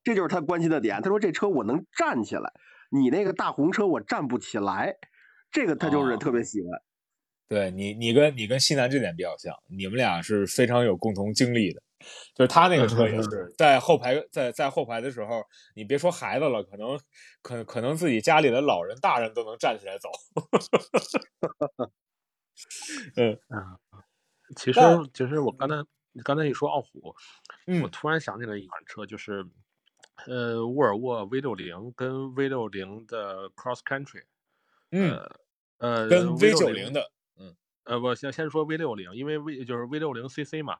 这就是他关心的点。他说：“这车我能站起来，你那个大红车我站不起来。”这个他就是特别喜欢。对你，你跟你跟西南这点比较像，你们俩是非常有共同经历的。就是他那个车也是在后排，在在后排的时候，你别说孩子了，可能可可能自己家里的老人大人都能站起来走。嗯啊，其实其实我刚才刚才一说傲虎，嗯我突然想起来一款车，就是呃沃尔沃 V 六零跟 V 六零的 Cross Country，嗯呃跟 V 九零的。呃，我先先说 V 六零，因为 V 就是 V 六零 CC 嘛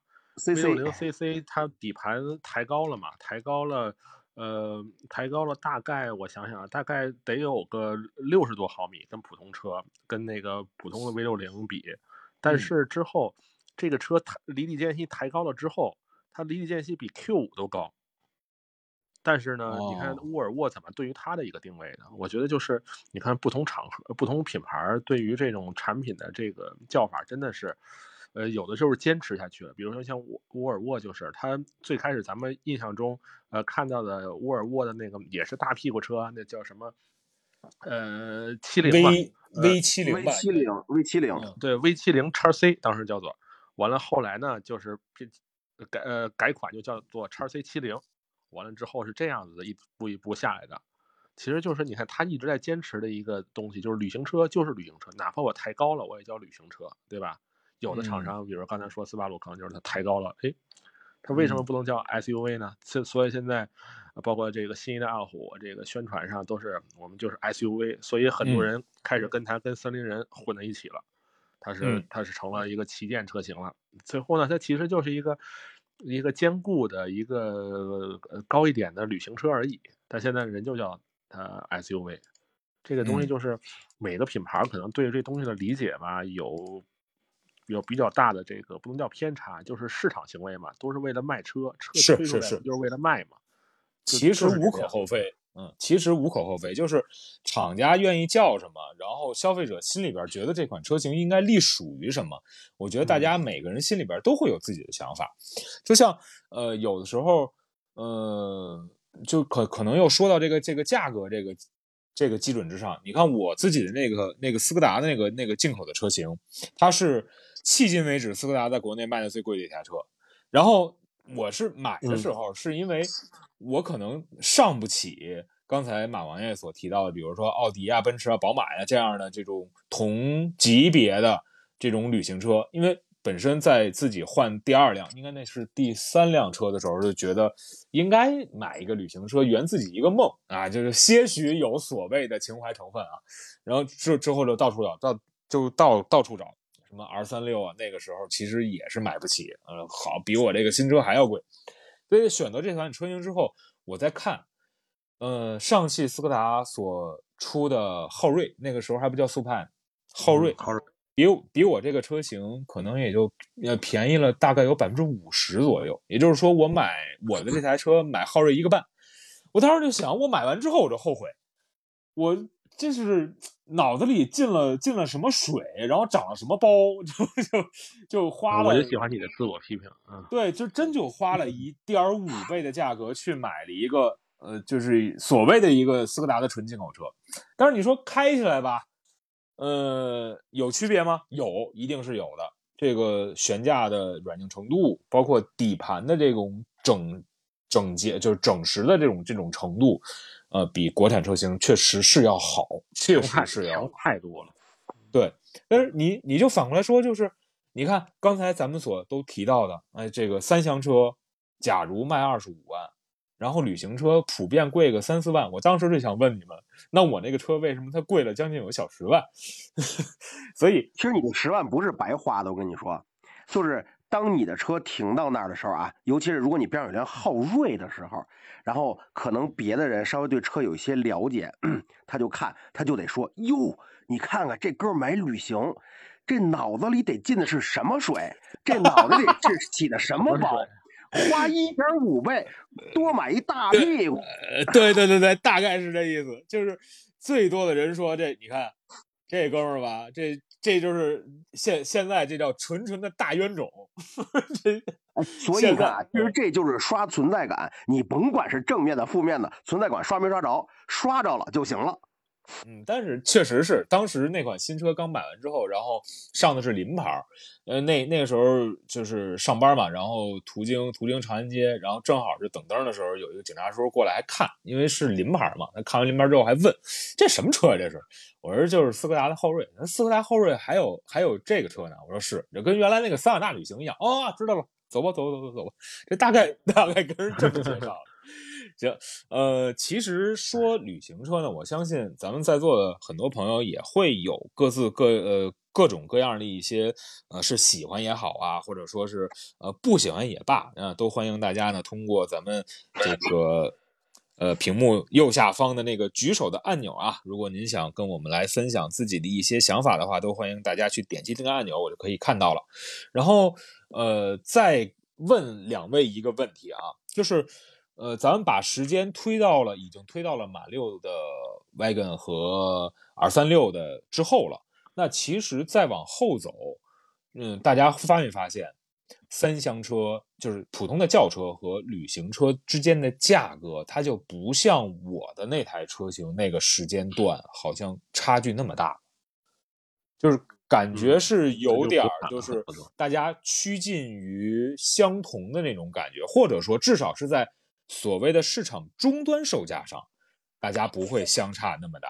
，V 六零 CC 它底盘抬高了嘛，抬高了，呃，抬高了大概我想想，大概得有个六十多毫米，跟普通车跟那个普通的 V 六零比，但是之后这个车抬离地间隙抬高了之后，它离地间隙比 Q 五都高。但是呢，你看沃尔沃怎么对于它的一个定位呢？我觉得就是你看不同场合、不同品牌对于这种产品的这个叫法，真的是，呃，有的时候坚持下去了。比如说像沃沃尔沃，就是它最开始咱们印象中呃看到的沃尔沃的那个也是大屁股车，那叫什么？呃，七零吧，V 七零，V 七零，V 七零，对，V 七零叉 C 当时叫做，完了后来呢就是改呃改款就叫做叉 C 七零。完了之后是这样子的，一步一步下来的，其实就是你看他一直在坚持的一个东西，就是旅行车就是旅行车，哪怕我抬高了，我也叫旅行车，对吧？有的厂商，比如刚才说斯巴鲁，可能就是它抬高了，哎，它为什么不能叫 SUV 呢？所所以现在，包括这个新一代二虎，这个宣传上都是我们就是 SUV，所以很多人开始跟它跟森林人混在一起了，它是它是成了一个旗舰车型了。最后呢，它其实就是一个。一个坚固的一个高一点的旅行车而已，但现在人就叫它 SUV。这个东西就是每个品牌可能对这东西的理解吧，有有比较大的这个不能叫偏差，就是市场行为嘛，都是为了卖车，车推出来就是为了卖嘛。其实无可厚非。嗯，其实无可厚非，就是厂家愿意叫什么，然后消费者心里边觉得这款车型应该隶属于什么。我觉得大家每个人心里边都会有自己的想法。就像呃，有的时候，呃，就可可能又说到这个这个价格这个这个基准之上。你看我自己的那个那个斯柯达的那个那个进口的车型，它是迄今为止斯柯达在国内卖的最贵的一台车。然后我是买的时候是因为。我可能上不起刚才马王爷所提到的，比如说奥迪啊、奔驰啊、宝马呀这样的这种同级别的这种旅行车，因为本身在自己换第二辆，应该那是第三辆车的时候，就觉得应该买一个旅行车，圆自己一个梦啊，就是些许有所谓的情怀成分啊。然后之之后就到处找，到就到到处找什么 R 三六啊，那个时候其实也是买不起，呃，好比我这个新车还要贵。所以选择这款车型之后，我再看，呃，上汽斯柯达所出的昊锐，那个时候还不叫速派，昊锐，昊锐，比比我这个车型可能也就呃便宜了大概有百分之五十左右。也就是说，我买我的这台车买昊锐一个半，我当时就想，我买完之后我就后悔，我这是脑子里进了进了什么水，然后长了什么包，就就就花了。我就喜欢你的自我批评，嗯，对，就真就花了一点五倍的价格去买了一个呃，就是所谓的一个斯柯达的纯进口车。但是你说开起来吧，呃，有区别吗？有，一定是有的。这个悬架的软硬程度，包括底盘的这种整整洁，就是整实的这种这种程度，呃，比国产车型确实是要好，确实是要强太多了。对，但是你你就反过来说，就是你看刚才咱们所都提到的，哎，这个三厢车，假如卖二十五万，然后旅行车普遍贵个三四万，我当时就想问你们，那我那个车为什么它贵了将近有个小十万？所以其实你这十万不是白花的，我跟你说，就是当你的车停到那儿的时候啊，尤其是如果你边上有辆昊锐的时候，然后可能别的人稍微对车有一些了解，他就看他就得说哟，你看看这哥买旅行，这脑子里得进的是什么水？这脑子里这起的什么包？花一点五倍多买一大屁股，呃，对对对对，大概是这意思，就是最多的人说这，你看这哥们儿吧，这这就是现现在这叫纯纯的大冤种，这所以啊，其实这就是刷存在感。你甭管是正面的、负面的，存在感刷没刷着，刷着了就行了。嗯，但是确实是当时那款新车刚买完之后，然后上的是临牌儿，呃，那那个时候就是上班嘛，然后途经途经长安街，然后正好是等灯的时候，有一个警察叔叔过来还看，因为是临牌嘛，他看完临牌之后还问这什么车啊？这是？我说就是斯柯达的昊锐，那斯柯达昊锐还有还有这个车呢？我说是，就跟原来那个桑塔纳旅行一样。哦，知道了，走吧，走吧，走吧，走吧。这大概大概跟人这么介绍。行，呃，其实说旅行车呢，我相信咱们在座的很多朋友也会有各自各呃各种各样的一些呃是喜欢也好啊，或者说是呃不喜欢也罢啊，都欢迎大家呢通过咱们这个呃屏幕右下方的那个举手的按钮啊，如果您想跟我们来分享自己的一些想法的话，都欢迎大家去点击这个按钮，我就可以看到了。然后呃，再问两位一个问题啊，就是。呃，咱们把时间推到了已经推到了马六的 wagon 和 R 三六的之后了。那其实再往后走，嗯，大家发没发现，三厢车就是普通的轿车和旅行车之间的价格，它就不像我的那台车型那个时间段好像差距那么大，就是感觉是有点儿，就是大家趋近于相同的那种感觉，或者说至少是在。所谓的市场终端售价上，大家不会相差那么大。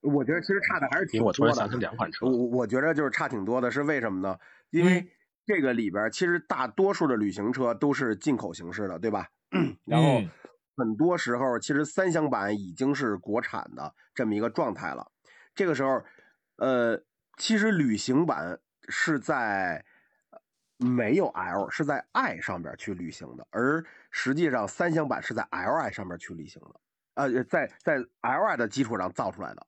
我觉得其实差的还是挺多的。我突然想起两款车，我我觉得就是差挺多的，是为什么呢？因为这个里边其实大多数的旅行车都是进口形式的，对吧？然后很多时候其实三厢版已经是国产的这么一个状态了。这个时候，呃，其实旅行版是在。没有 L 是在 I 上边去旅行的，而实际上三厢版是在 Li 上面去旅行的，呃，在在 Li 的基础上造出来的。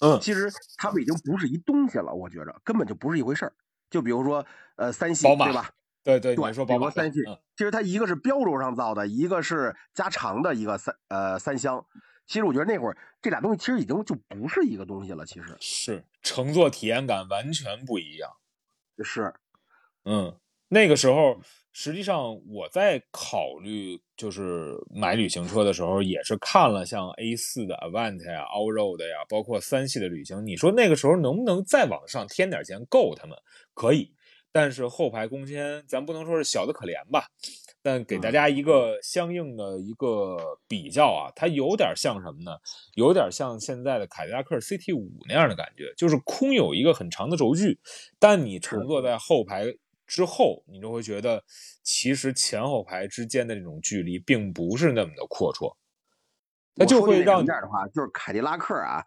嗯，其实他们已经不是一东西了，我觉着根本就不是一回事儿。就比如说，呃，三系对吧？对对，对，说宝马三系，其实它一个是标轴上造的，一个是加长的一个三呃三厢。其实我觉得那会儿这俩东西其实已经就不是一个东西了。其实是乘坐体验感完全不一样。是，嗯。那个时候，实际上我在考虑就是买旅行车的时候，也是看了像 A 四的 Avant 呀、Allroad 呀，包括三系的旅行。你说那个时候能不能再往上添点钱够他们？可以，但是后排空间咱不能说是小的可怜吧？但给大家一个相应的一个比较啊，它有点像什么呢？有点像现在的凯迪拉克 CT 五那样的感觉，就是空有一个很长的轴距，但你乘坐在后排。之后，你就会觉得，其实前后排之间的这种距离并不是那么的阔绰，那就会让这样的话，就是凯迪拉克啊，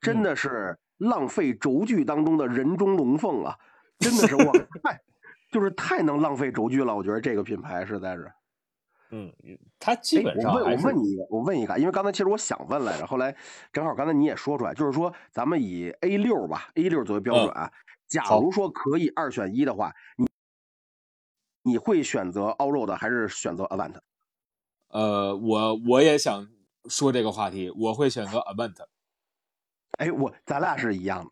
真的是浪费轴距当中的人中龙凤啊，真的是我 太就是太能浪费轴距了，我觉得这个品牌实在是，嗯，它基本上我问我问你，我问一个，因为刚才其实我想问来着，后来正好刚才你也说出来，就是说咱们以 A 六吧，A 六作为标准啊，假如说可以二选一的话，你你会选择 Allroad 还是选择 Avant？呃，我我也想说这个话题，我会选择 Avant。哎，我咱俩是一样的。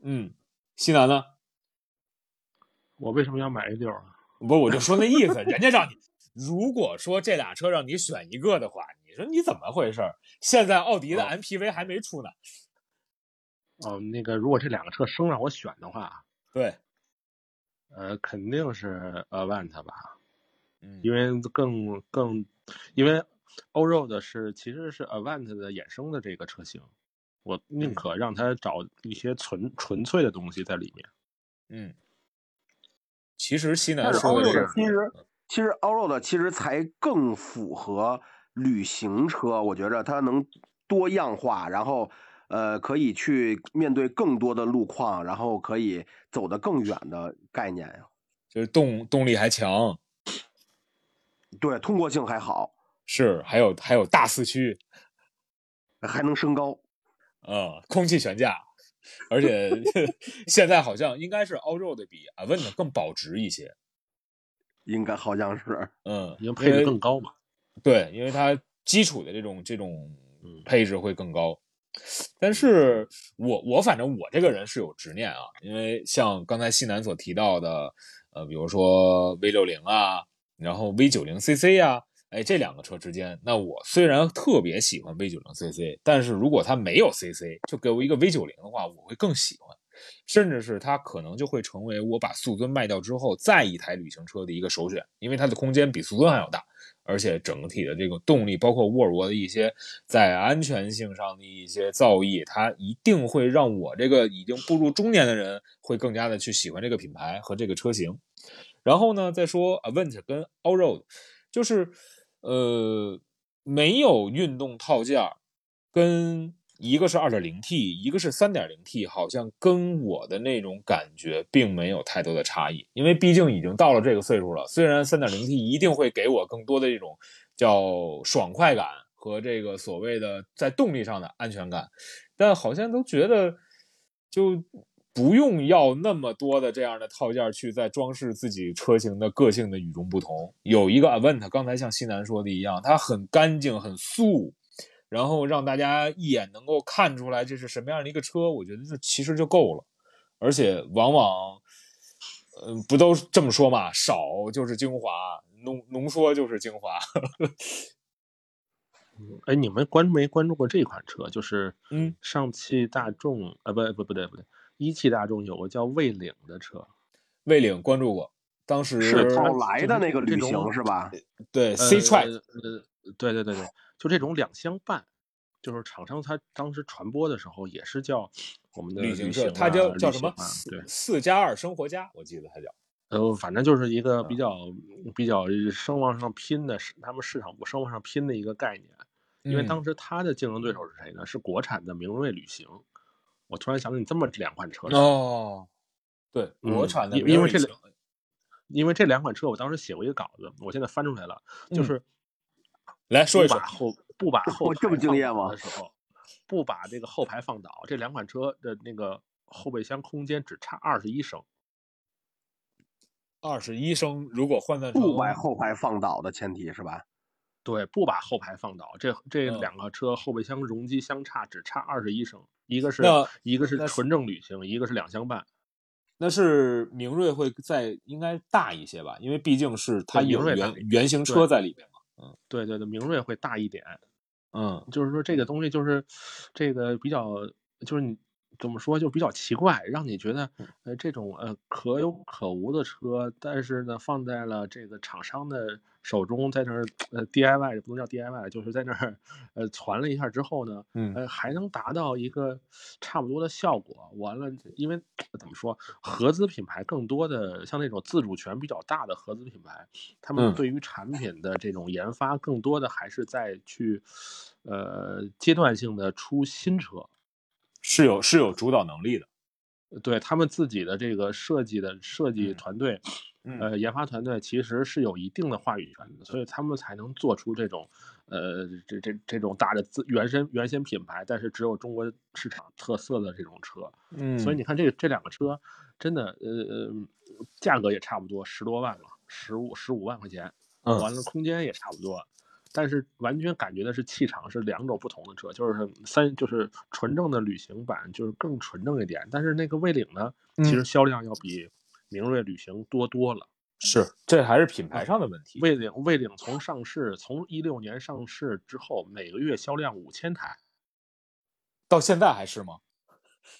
嗯，西南呢？我为什么要买 A 六啊？不，我就说那意思，人家让你，如果说这俩车让你选一个的话，你说你怎么回事？现在奥迪的哦 MPV 还没出呢。哦，那个如果这两个车生让我选的话，对，呃，肯定是 Avant 吧，嗯，因为更更，因为 Allroad 是其实是 Avant 的衍生的这个车型，我宁可让它找一些纯纯粹的东西在里面。嗯，其实西南说的是，其实其实 Allroad 其实才更符合旅行车，我觉着它能多样化，然后呃可以去面对更多的路况，然后可以走得更远的概念呀。就是动动力还强，对，通过性还好，是还有还有大四驱，还能升高。呃，空气悬架，而且 现在好像应该是 Allroad 比 Avant 更保值一些。应该好像是，嗯，因为配置更高嘛。对，因为它基础的这种这种嗯配置会更高。但是我我反正我这个人是有执念啊，因为像刚才西南所提到的，呃，比如说 V 六零啊，然后 V 九零 CC 啊，哎，这两个车之间，那我虽然特别喜欢 V 九零 CC，但是如果它没有 CC，就给我一个 V 九零的话，我会更喜欢，甚至是它可能就会成为我把速尊卖掉之后再一台旅行车的一个首选，因为它的空间比速尊还要大。而且整体的这个动力，包括沃尔沃的一些在安全性上的一些造诣，它一定会让我这个已经步入中年的人会更加的去喜欢这个品牌和这个车型。然后呢，再说 Avent 跟 Allroad，就是呃没有运动套件，跟一个是 2.0T，一个是 3.0T，好像跟我的那种感觉并没有太多的差异，因为毕竟已经到了这个岁数了。虽然 3.0T 一定会给我更多的这种叫爽快感和这个所谓的在动力上的安全感，但好像都觉得就不用要那么多的这样的套件去在装饰自己车型的个性的与众不同。有一个 Avant，刚才像西南说的一样，它很干净、很素。然后让大家一眼能够看出来这是什么样的一个车，我觉得这其实就够了。而且往往，嗯、不都这么说嘛，少就是精华，浓浓缩就是精华。哎，你们关没关注过这款车？就是嗯，上汽大众啊，不不不对不对，一汽大众有个叫蔚领的车，蔚领关注过，当时是它宝来的那个旅行是吧？对呃 C Track，呃，对对对对，就这种两相伴，就是厂商他当时传播的时候也是叫我们的旅行行社，它啊叫叫什么旅行啊对，四加二生活家，我记得它叫。呃，反正就是一个嗯比较比较声望上拼的，是他们市场部声望上拼的一个概念。因为嗯当时他的竞争对手是谁呢？是国产的明锐旅行。我突然想起这么两款车，哦，对，国嗯产的因因为这明锐旅行因为这两款车我当时写过一个稿子，我现在翻出来了，就嗯是来说一说不把后不把后我这么排放敬业吗的时候，不把这个后排放倒，这两款车的那个后备箱空间只差二十一升。二十一升，如果换算成不把后排放倒的前提是吧？对，不把后排放倒，这这嗯两个车后备箱容积相差只差二十一升，一个是那一个是纯正旅行，一个是两厢半。那是明锐会再应该大一些吧，因为毕竟是它对有原原型车在里面嘛。对对对，明锐会大一点，嗯。就是说这个东西就是这个比较，就是你怎么说就比较奇怪，让你觉得呃这种呃可有可无的车，但是呢放在了这个厂商的手中，在那儿呃 DIY 不能叫 DIY，就是在那儿呃传了一下之后呢，嗯呃还能达到一个差不多的效果。完了，因为怎么说，合资品牌更多的像那种自主权比较大的合资品牌，他们嗯对于产品的这种研发，更多的还是在去呃阶段性的出新车。是有是有主导能力的。对他们自己的这个设计的设计嗯团队，嗯呃，研发团队其实是有一定的话语权的，所以他们才能做出这种，呃，这这这种打着自原生原先品牌，但是只有中国市场特色的这种车。嗯所以你看这这两个车，真的，呃呃，价格也差不多十多万了，十五十五万块钱，嗯完了空间也差不多，但是完全感觉的是气场是两种不同的车，就是三就是纯正的旅行版，就是更纯正一点，但是那个蔚领呢，其实嗯销量要比明锐旅行多多了。是，这还是品牌上的问题。蔚领蔚领从上市，从一六年上市之后，每个月销量五千台，到现在还是吗？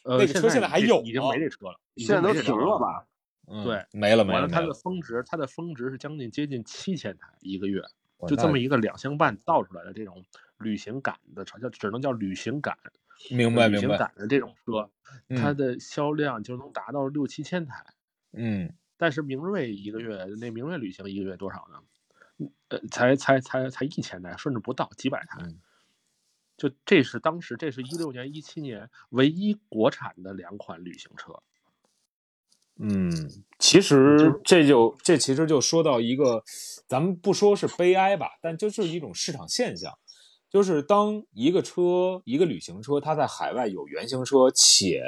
呃，那个车现在还有已经没这车了，现在都停了？吧？嗯对，没了没了完了它的。峰值，它的峰值是将近接近七千台一个月，就这么一个两厢半造出来的这种旅行感的车，叫只能叫旅行感，明白明白。行感的这种车，它嗯的销量就能达到六七千台。嗯但是明锐一个月，那明锐旅行一个月多少呢？嗯呃，才才才才一千台，甚至不到几百台。嗯就这是当时，这是一六年、一七年唯一国产的两款旅行车。嗯，其实这就这其实就说到一个，咱们不说是悲哀吧，但就是一种市场现象，就是当一个车一个旅行车它在海外有原型车，且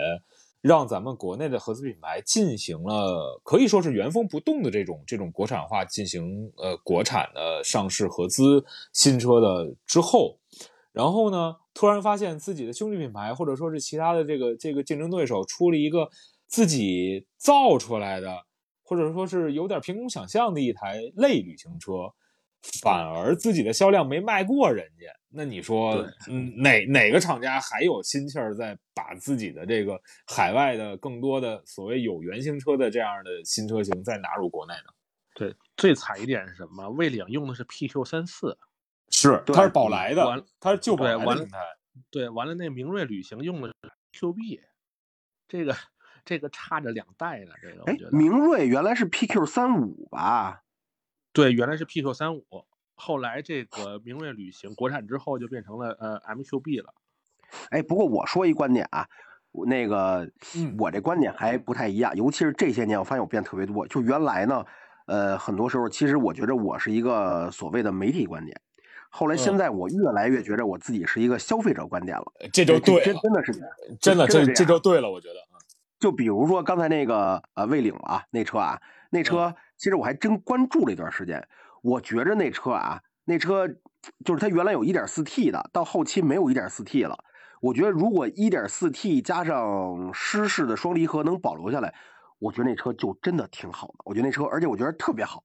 让咱们国内的合资品牌进行了可以说是原封不动的这种这种国产化进行呃国产的上市合资新车的之后，然后呢，突然发现自己的兄弟品牌或者说是其他的这个这个竞争对手出了一个自己造出来的，或者说是有点凭空想象的一台类旅行车，反而自己的销量没卖过人家。那你说，嗯，哪哪个厂家还有心气儿在把自己的这个海外的更多的所谓有原型车的这样的新车型再纳入国内呢？对，最惨一点是什么？魏领用的是 PQ 三四，是，它是宝来的，它是旧宝来的平台。对，完了那明锐旅行用的是 QB，这个这个差着两代呢。这个我哎觉，得，明锐原来是 PQ 三五吧？对，原来是 PQ 三五，后来这个明锐旅行国产之后就变成了呃 MQB 了。哎，不过我说一观点啊，那个嗯我这观点还不太一样，尤其是这些年我发现我变特别多。就原来呢，呃，很多时候其实我觉得我是一个所谓的媒体观点，后来现嗯在我越来越觉得我自己是一个消费者观点了。这就对了，真的是。真的，这这就对了，我觉得。就比如说刚才那个呃魏领啊，那车啊，那车其实我还真关注了一段时间。我觉着那车啊，那车就是它原来有一点四 T 的，到后期没有一点四 T 了。我觉得如果一点四 T 加上湿式的双离合能保留下来，我觉得那车就真的挺好的。我觉得那车，而且我觉得特别好，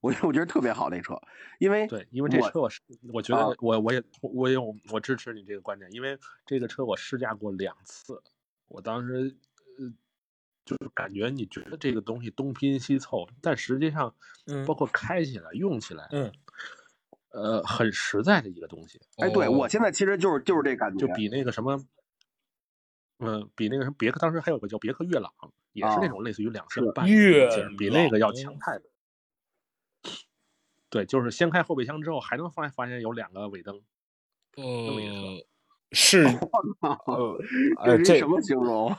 我我觉得特别好那车，因为对，因为这车我是我觉得啊我我也我也有我支持你这个观点，因为这个车我试驾过两次，我当时呃就是感觉你觉得这个东西东拼西凑，但实际上嗯包括开起来用起来，嗯，呃，很实在的一个东西，哎，对哦我现在其实就是就是这感觉，就比那个什么。嗯，比那个什么别克，当时还有个叫别克悦朗，也是那啊种类似于两升半悦的劲儿比那个要强太多。对，就是掀开后备箱之后，还能发发现有两个尾灯。么一个车呃，是，这什么形容？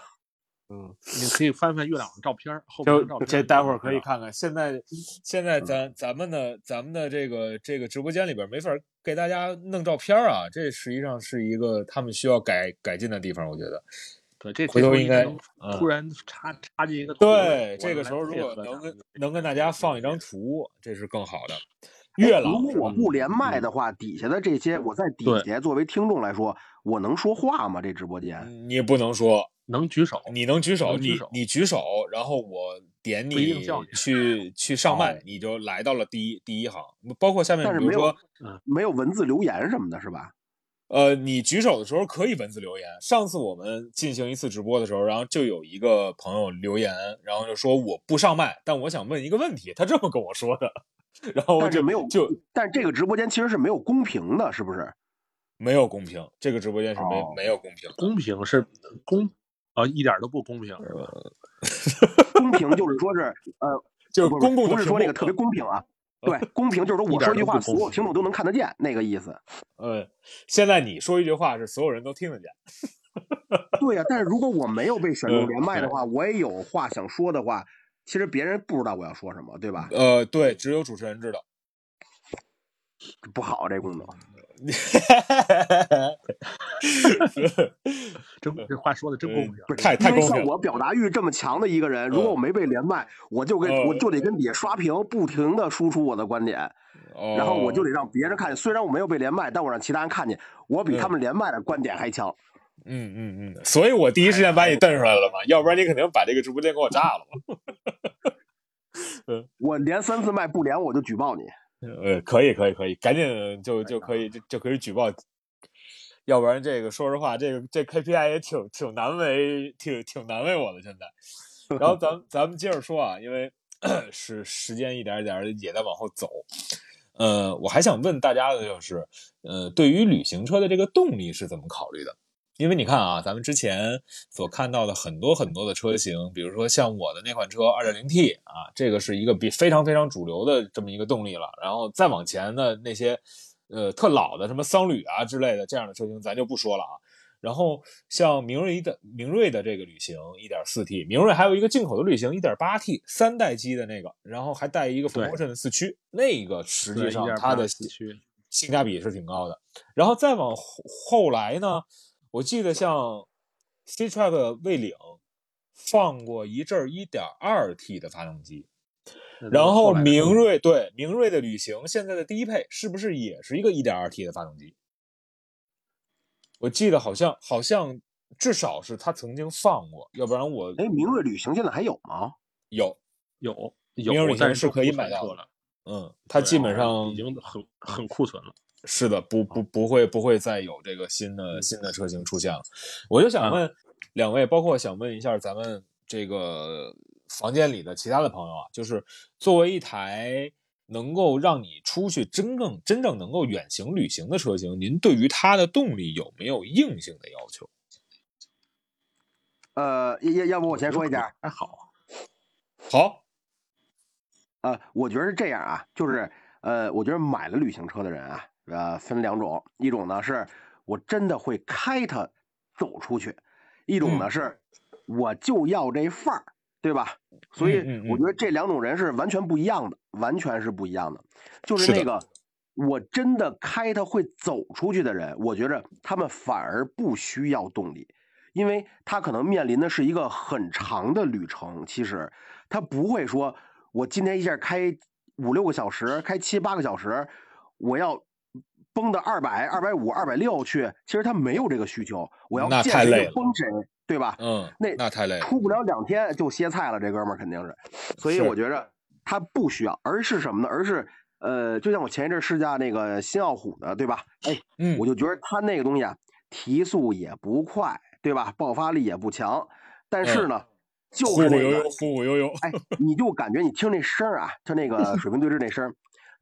嗯，你可以翻翻月亮的照片，后边照片这待会儿可以。看看。现在现在咱咱们的咱们的这个这个直播间里边没法给大家弄照片啊，这实际上是一个他们需要改改进的地方，我觉得。对，这回头应该突然插插进一个对，这个时候如果能跟能跟大家放一张图，这是更好的。月老如？果我不连麦的话，底下的这些我在底下作为听众来说，我能说话吗？这直播间？你不能说，能举手，你能举手，你能举手你举手，然后我点你去去上麦哦，你就来到了第一第一行。包括下面但是没有比如说，没有文字留言什么的，是吧？呃，你举手的时候可以文字留言。上次我们进行一次直播的时候，然后就有一个朋友留言，然后就说我不上麦，但我想问一个问题，他这么跟我说的，然后就没有就但这个直播间其实是没有公平的，是不是？没有公平，这个直播间是没、哦没有公平。公平是公啊，一点都不公平。是吧 公平就是说是呃，就是不公共不是说那个特别公平啊。对，公平就是说我说一句话，所有听众都能看得见，那个意思。呃，现在你说一句话是所有人都听得见，对呀、但是如果我没有被选中连麦的话，我也有话想说的话，其实别人不知道我要说什么，对吧？呃，对，只有主持人知道。不好，这功能。真这话说的真公平。不是太太因为公像我表达欲这么强的一个人，如果我没被连麦，我就跟嗯我就得跟底下刷屏，不停的输出我的观点，哦然后我就得让别人看见。虽然我没有被连麦，但我让其他人看见，我比嗯他们连麦的观点还强。嗯嗯嗯，所以我第一时间把你瞪出来了嘛，要不然你肯定把这个直播间给我炸了嘛。我连三次麦不连，我就举报你。呃，可以可以可以，赶紧就就可以就就可以举报，要不然这个说实话，这个这 KPI 也挺挺难为挺挺难为我的现在。然后咱们咱们接着说啊，因为 是时间一点一点也在往后走。呃，我还想问大家的就是，呃，对于旅行车的这个动力是怎么考虑的？因为你看啊，咱们之前所看到的很多很多的车型，比如说像我的那款车 2.0T 啊，这个是一个比非常非常主流的这么一个动力了。然后再往前的那些，呃，特老的什么桑旅啊之类的这样的车型，咱就不说了啊。然后像明锐的明锐的这个旅行 1.4T，明锐还有一个进口的旅行 1.8T 三代机的那个，然后还带一个 Promotion 的四驱，那个实际上它的区性价比是挺高的。然后再往后后来呢，我记得像 C Track 魏领放过一阵儿 1.2T 的发动机，然后明锐对明锐的旅行现在的低配是不是也是一个 1.2T 的发动机？我记得好像好像至少是他曾经放过，要不然我哎，明锐旅行现在还有吗？有有明锐旅行是可以买到的嗯，它基本上已经很很库存了。是的，不不不会不会再有这个新的新的车型出现了。我就想问两位，包括想问一下咱们这个房间里的其他的朋友啊，就是作为一台能够让你出去真正真正能够远行旅行的车型，您对于它的动力有没有硬性的要求？呃，要要要不我先说一点。还好，好，呃，我觉得是这样啊，就是呃，我觉得买了旅行车的人啊，呃，分两种，一种呢是我真的会开它走出去，一种呢嗯是我就要这范儿，对吧？所以我觉得这两种人是完全不一样的，完全是不一样的。就是那个我真的开它会走出去的人，我觉着他们反而不需要动力。因为他可能面临的是一个很长的旅程，其实他不会说，我今天一下开五六个小时，开七八个小时，我要崩到二百、二百五、二百六去，其实他没有这个需求。我要见谁崩谁，对吧？嗯，那那太累了，出不了两天就歇菜了，这哥们儿肯定是。所以我觉着他不需要，而是什么呢？而是呃，就像我前一阵试驾那个新奥虎的，对吧？哎，嗯我就觉得它那个东西啊，提速也不快，对吧？爆发力也不强，但是呢，就是那个忽忽忽悠悠，哎，你就感觉你听那声啊，就那个水平对峙那声，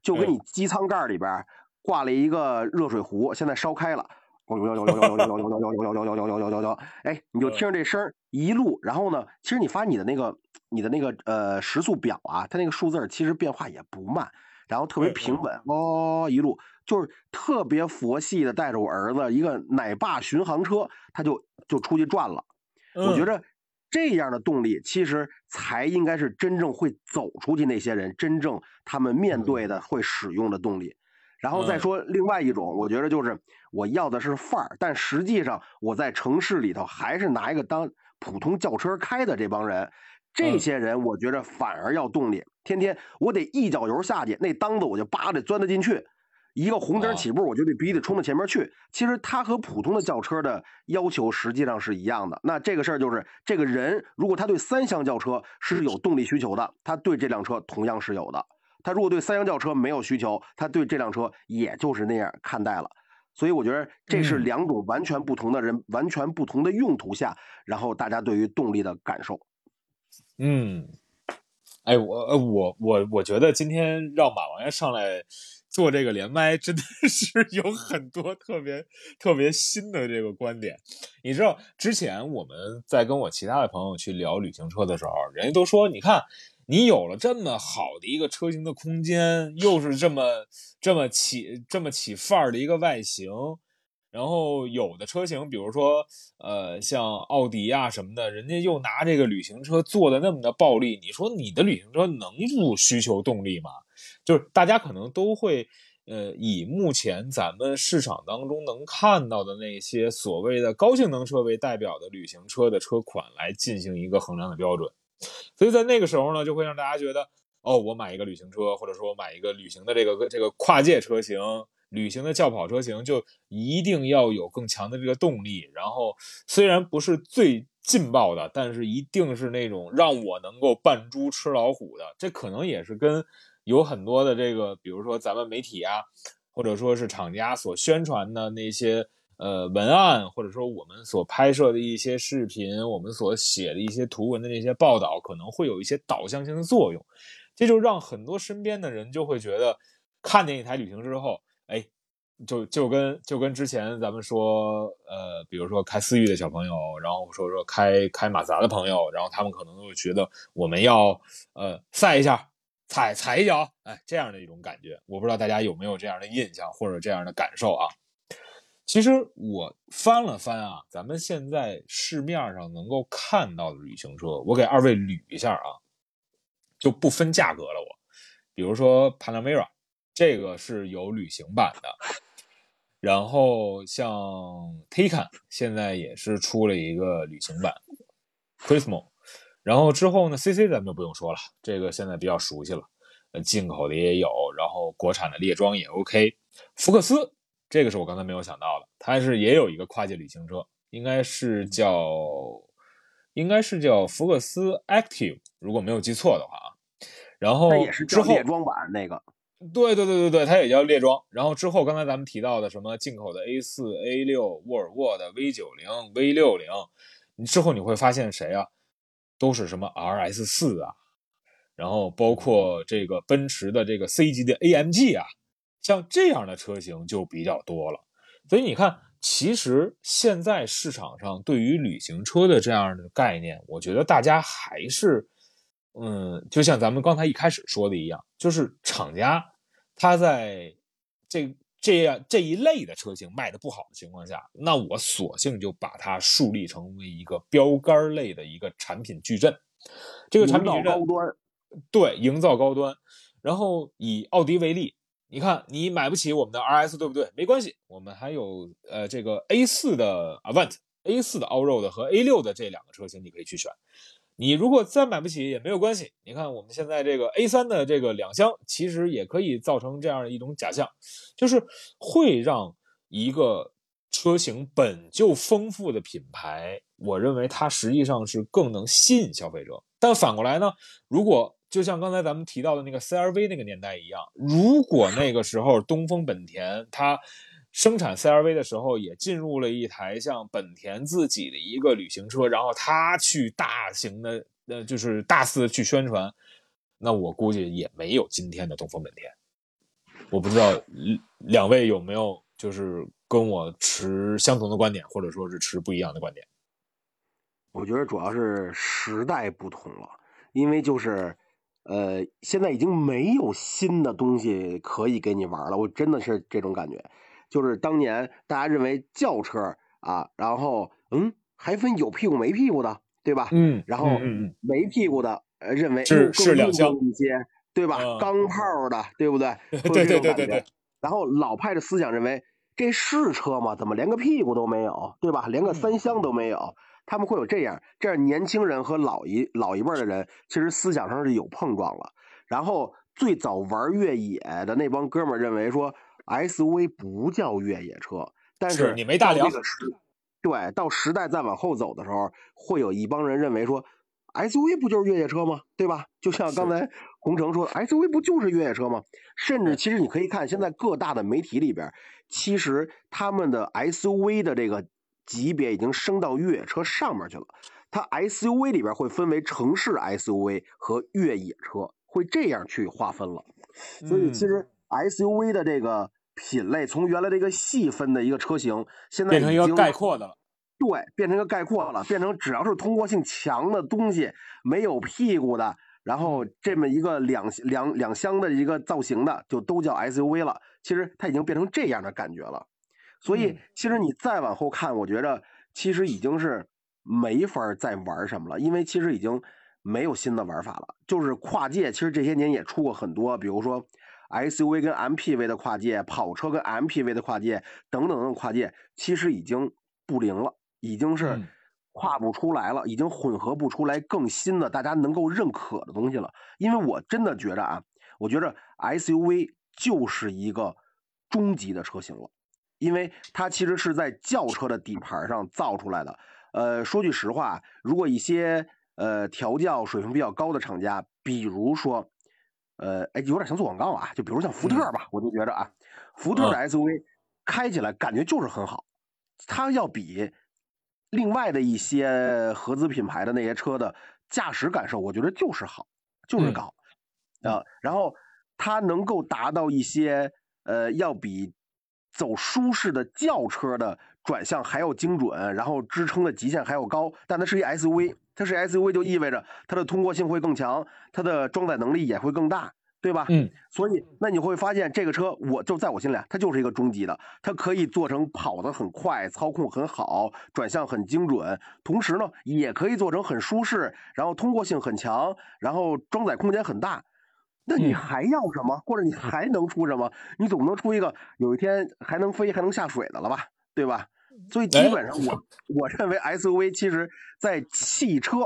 就跟你机舱盖里边儿挂了一个热水壶，现在烧开了。哎，你就听着这声一路，然后呢，其实你发现你的那个你的那个呃时速表啊，它那个数字其实变化也不慢，然后特别平稳，哦，一路就是特别佛系的带着我儿子一个奶爸巡航车，他就就出去转了。我觉得着这样的动力，其实才应该是真正会走出去那些人，真正他们面对的会使用的动力。然后再嗯说另外一种，我觉得就是我要的是范儿，但实际上我在城市里头还是拿一个当普通轿车开的这帮人，这嗯些人我觉着反而要动力，天天我得一脚油下去，那裆子我就叭得钻得进去。一个红啊灯起步，我就得必须得冲到前面去。其实它和普通的轿车的要求实际上是一样的。那这个事儿就是，这个人如果他对三厢轿车是有动力需求的，他对这辆车同样是有的。他如果对三厢轿车没有需求，他对这辆车也就是那样看待了。所以我觉得这是嗯两种完全不同的人，完全不同的用途下，然后大家对于动力的感受。嗯，哎，我呃我我我觉得今天让马王爷上来做这个连麦，真的 是有很多特别特别新的这个观点。你知道，之前我们在跟我其他的朋友去聊旅行车的时候，人家都说，你看你有了这么好的一个车型的空间，又是这么这么起这么起范儿的一个外形。然后有的车型，比如说呃像奥迪啊什么的，人家又拿这个旅行车做的那么的暴力，你说你的旅行车能不需求动力吗？就是大家可能都会。呃，以目前咱们市场当中能看到的那些所谓的高性能车为代表的旅行车的车款来进行一个衡量的标准，所以在那个时候呢，就会让大家觉得，哦，我买一个旅行车，或者说我买一个旅行的这个这个跨界车型、旅行的轿跑车型，就一定要有更强的这个动力。然后虽然不是最劲爆的，但是一定是那种让我能够扮猪吃老虎的。这可能也是跟。有很多的这个，比如说咱们媒体啊，或者说是厂家所宣传的那些呃文案，或者说我们所拍摄的一些视频，我们所写的一些图文的那些报道，可能会有一些导向性的作用。这就让很多身边的人就会觉得，看见一台旅行之后，哎，就就跟就跟之前咱们说，呃，比如说开思域的小朋友，然后说说开开马自达的朋友，然后他们可能会觉得我们要呃赛一下。踩踩一脚，哎，这样的一种感觉，我不知道大家有没有这样的印象或者这样的感受啊？其实我翻了翻啊，咱们现在市面上能够看到的旅行车，我给二位捋一下啊，就不分价格了。我，比如说 Panamera，这个是有旅行版的，然后像 Taycan 现在也是出了一个旅行版，Prismo。然后之后呢？CC 咱们就不用说了，这个现在比较熟悉了。呃，进口的也有，然后国产的猎装也 OK。福克斯这个是我刚才没有想到的，它是也有一个跨界旅行车，应该是叫应该是叫福克斯 Active，如果没有记错的话啊。然后之后列装版那个，对对对对对，它也叫列装。然后之后刚才咱们提到的什么进口的 A 四、A 六、沃尔沃的 V 九零、V 六零你之后你会发现谁啊？都是什么 RS 四啊，然后包括这个奔驰的这个 C 级的 AMG 啊，像这样的车型就比较多了。所以你看，其实现在市场上对于旅行车的这样的概念，我觉得大家还是，嗯，就像咱们刚才一开始说的一样，就是厂家他在这。这样这一类的车型卖的不好的情况下，那我索性就把它树立成为一个标杆类的一个产品矩阵。这个产品矩阵高端，对，营造高端。然后以奥迪为例，你看你买不起我们的 RS，对不对？没关系，我们还有呃这个 A4 的 Avant，A4 的 Allroad 和 A6 的这两个车型你可以去选。你如果再买不起也没有关系，你看我们现在这个 A3 的这个两厢，其实也可以造成这样一种假象，就是会让一个车型本就丰富的品牌，我认为它实际上是更能吸引消费者。但反过来呢，如果就像刚才咱们提到的那个 CRV 那个年代一样，如果那个时候东风本田它。生产 CRV 的时候，也进入了一台像本田自己的一个旅行车，然后它去大型的，呃，就是大肆的去宣传，那我估计也没有今天的东风本田。我不知道两位有没有就是跟我持相同的观点，或者说是持不一样的观点。我觉得主要是时代不同了，因为就是，呃，现在已经没有新的东西可以给你玩了，我真的是这种感觉。就是当年大家认为轿车啊，然后嗯，还分有屁股没屁股的，对吧？嗯，然后没屁股的，呃，认为是是两厢一些，对吧？钢炮的，对不对？对对对对对。然后老派的思想认为这是车吗？怎么连个屁股都没有，对吧？连个三厢都没有，他们会有这样，这样年轻人和老一老一辈的人其实思想上是有碰撞了。然后最早玩越野的那帮哥们认为说。SUV 不叫越野车，但是你没大梁。对，到时代再往后走的时候，会有一帮人认为说，SUV 不就是越野车吗？对吧？就像刚才洪城说，SUV 不就是越野车吗？甚至其实你可以看现在各大的媒体里边，其实他们的 SUV 的这个级别已经升到越野车上面去了。它 SUV 里边会分为城市 SUV 和越野车，会这样去划分了。所以其实。SUV 的这个品类从原来这个细分的一个车型，现在变成一个概括的了。对，变成一个概括了，变成只要是通过性强的东西，没有屁股的，然后这么一个两两两厢的一个造型的，就都叫 SUV 了。其实它已经变成这样的感觉了。所以嗯其实你再往后看，我觉着其实已经是没法儿再玩什么了，因为其实已经没有新的玩法了。就是跨界，其实这些年也出过很多，比如说 SUV 跟 MPV 的跨界，跑车跟 MPV 的跨界等等等跨界，其实已经不灵了，已经是嗯跨不出来了，已经混合不出来更新的大家能够认可的东西了。因为我真的觉着啊，我觉着 SUV 就是一个终极的车型了。因为它其实是在轿车的底盘上造出来的。呃，说句实话，如果一些呃调教水平比较高的厂家，比如说，呃，哎，有点像做广告啊，就比如像福特吧，我就觉着啊，福特的 SUV 开起来感觉就是很好，它要比另外的一些合资品牌的那些车的驾驶感受，我觉得就是好，就是嗯高。啊，然后它能够达到一些呃，要比走舒适的轿车的转向还要精准，然后支撑的极限还要高。但它是一 SUV，它是 SUV 就意味着它的通过性会更强，它的装载能力也会更大，对吧？嗯，所以那你会发现这个车，我就在我心里啊，它就是一个中级的，它可以做成跑得很快，操控很好，转向很精准，同时呢也可以做成很舒适，然后通过性很强，然后装载空间很大。那你嗯还要什么？或者你还能出什么？你总不能出一个有一天还能飞还能下水的了吧？对吧？所以基本上我我认为 SUV 其实在汽车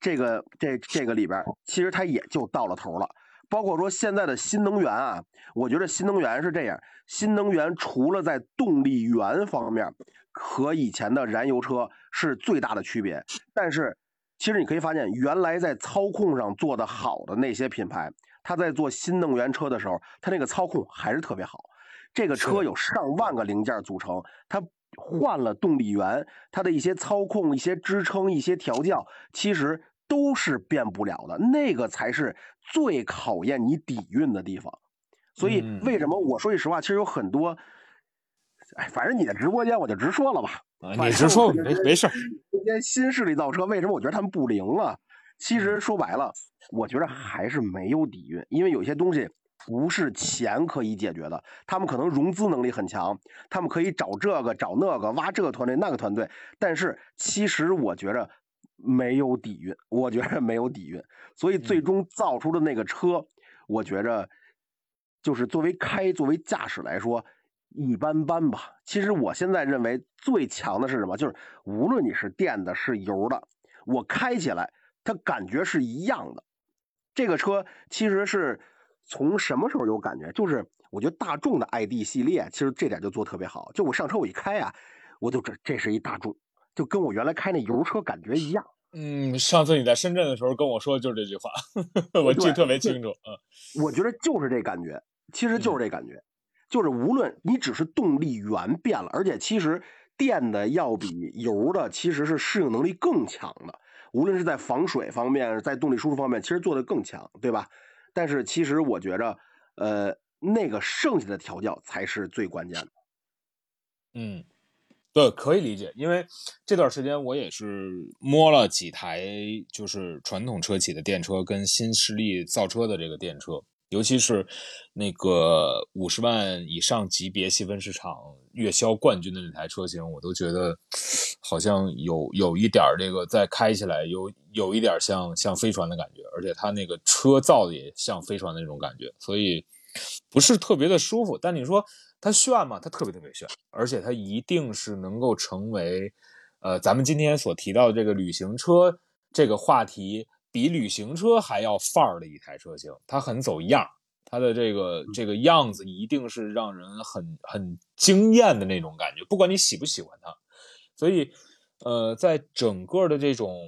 这个这这个里边，其实它也就到了头了。包括说现在的新能源啊，我觉得新能源是这样，新能源除了在动力源方面和以前的燃油车是最大的区别，但是其实你可以发现，原来在操控上做得好的那些品牌，它在做新能源车的时候，他那个操控还是特别好。这个车有上万个零件组成，它换了动力源，它的一些操控、一些支撑、一些调教，其实都是变不了的。那个才是最考验你底蕴的地方。所以嗯为什么我说句实话，其实有很多，哎，反正你的直播间我就直说了吧。啊，你直说没没事儿。这些新势力造车，为什么我觉得他们不灵啊？其嗯实说白了，我觉得还是没有底蕴，因为有些东西不是钱可以解决的。他们可能融资能力很强，他们可以找这个找那个，挖这个团队那个团队，但是其实我觉着没有底蕴，我觉着没有底蕴，所以最终造出的那个车，我觉着就是作为开作为驾驶来说。一般般吧。其实我现在认为最强的是什么？就是无论你是电的，是油的，我开起来它感觉是一样的。这个车其实是从什么时候有感觉？就是我觉得大众的 ID 系列，其实这点就做特别好。就我上车我一开啊，我就这这是一大众，就跟我原来开那油车感觉一样。嗯，上次你在深圳的时候跟我说的就是这句话，我记得特别清楚。嗯，我觉得就是这感觉，其实就是这感觉。就是无论你只是动力源变了，而且其实电的要比油的其实是适应能力更强的，无论是在防水方面，在动力输出方面，其实做的更强，对吧？但是其实我觉着，呃，那个剩下的调教才是最关键的。嗯，对，可以理解，因为这段时间我也是摸了几台，就是传统车企的电车跟新势力造车的这个电车。尤其是那个五十万以上级别细分市场月销冠军的那台车型，我都觉得好像有有一点这个在开起来有有一点像像飞船的感觉，而且它那个车造的也像飞船的那种感觉，所以不是特别的舒服。但你说它炫吗？它特别特别炫，而且它一定是能够成为呃咱们今天所提到的这个旅行车这个话题。比旅行车还要范儿的一台车型，它很走样，它的这个这个样子一定是让人很很惊艳的那种感觉，不管你喜不喜欢它。所以，呃，在整个的这种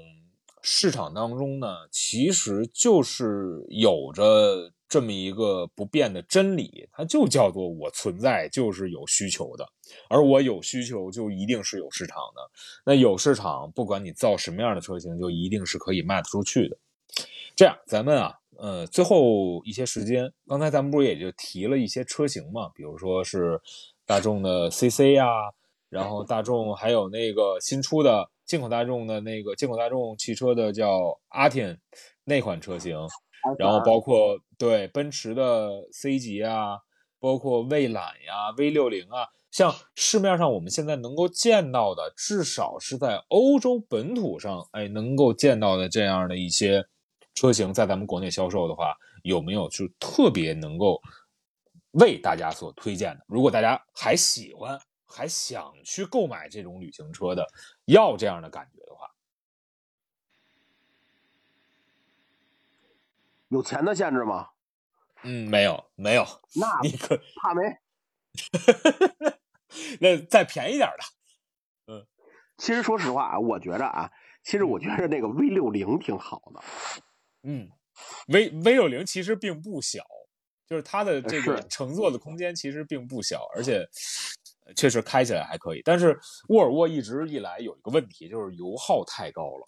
市场当中呢，其实就是有着这么一个不变的真理，它就叫做我存在就是有需求的，而我有需求就一定是有市场的。那有市场，不管你造什么样的车型，就一定是可以卖得出去的。这样，咱们啊，呃，最后一些时间，刚才咱们不是也就提了一些车型嘛，比如说是大众的 CC 呀、啊，然后大众还有那个新出的进口大众的那个进口大众汽车的叫阿天那款车型，然后包括对奔驰的 C 级啊，包括蔚揽呀、V 六零啊。像市面上我们现在能够见到的，至少是在欧洲本土上，哎，能够见到的这样的一些车型，在咱们国内销售的话，有没有就特别能够为大家所推荐的？如果大家还喜欢，还想去购买这种旅行车的，要这样的感觉的话，有钱的限制吗？嗯，没有，没有，那你可怕没？那再便宜点的，嗯其实说实话啊，我觉着啊，其实我觉着那个 V 六零挺好的。嗯，V V 六零其实并不小，就是它的这个乘坐的空间其实并不小，而且呃确实开起来还可以。但是沃尔沃一直以来有一个问题，就是油耗太高了。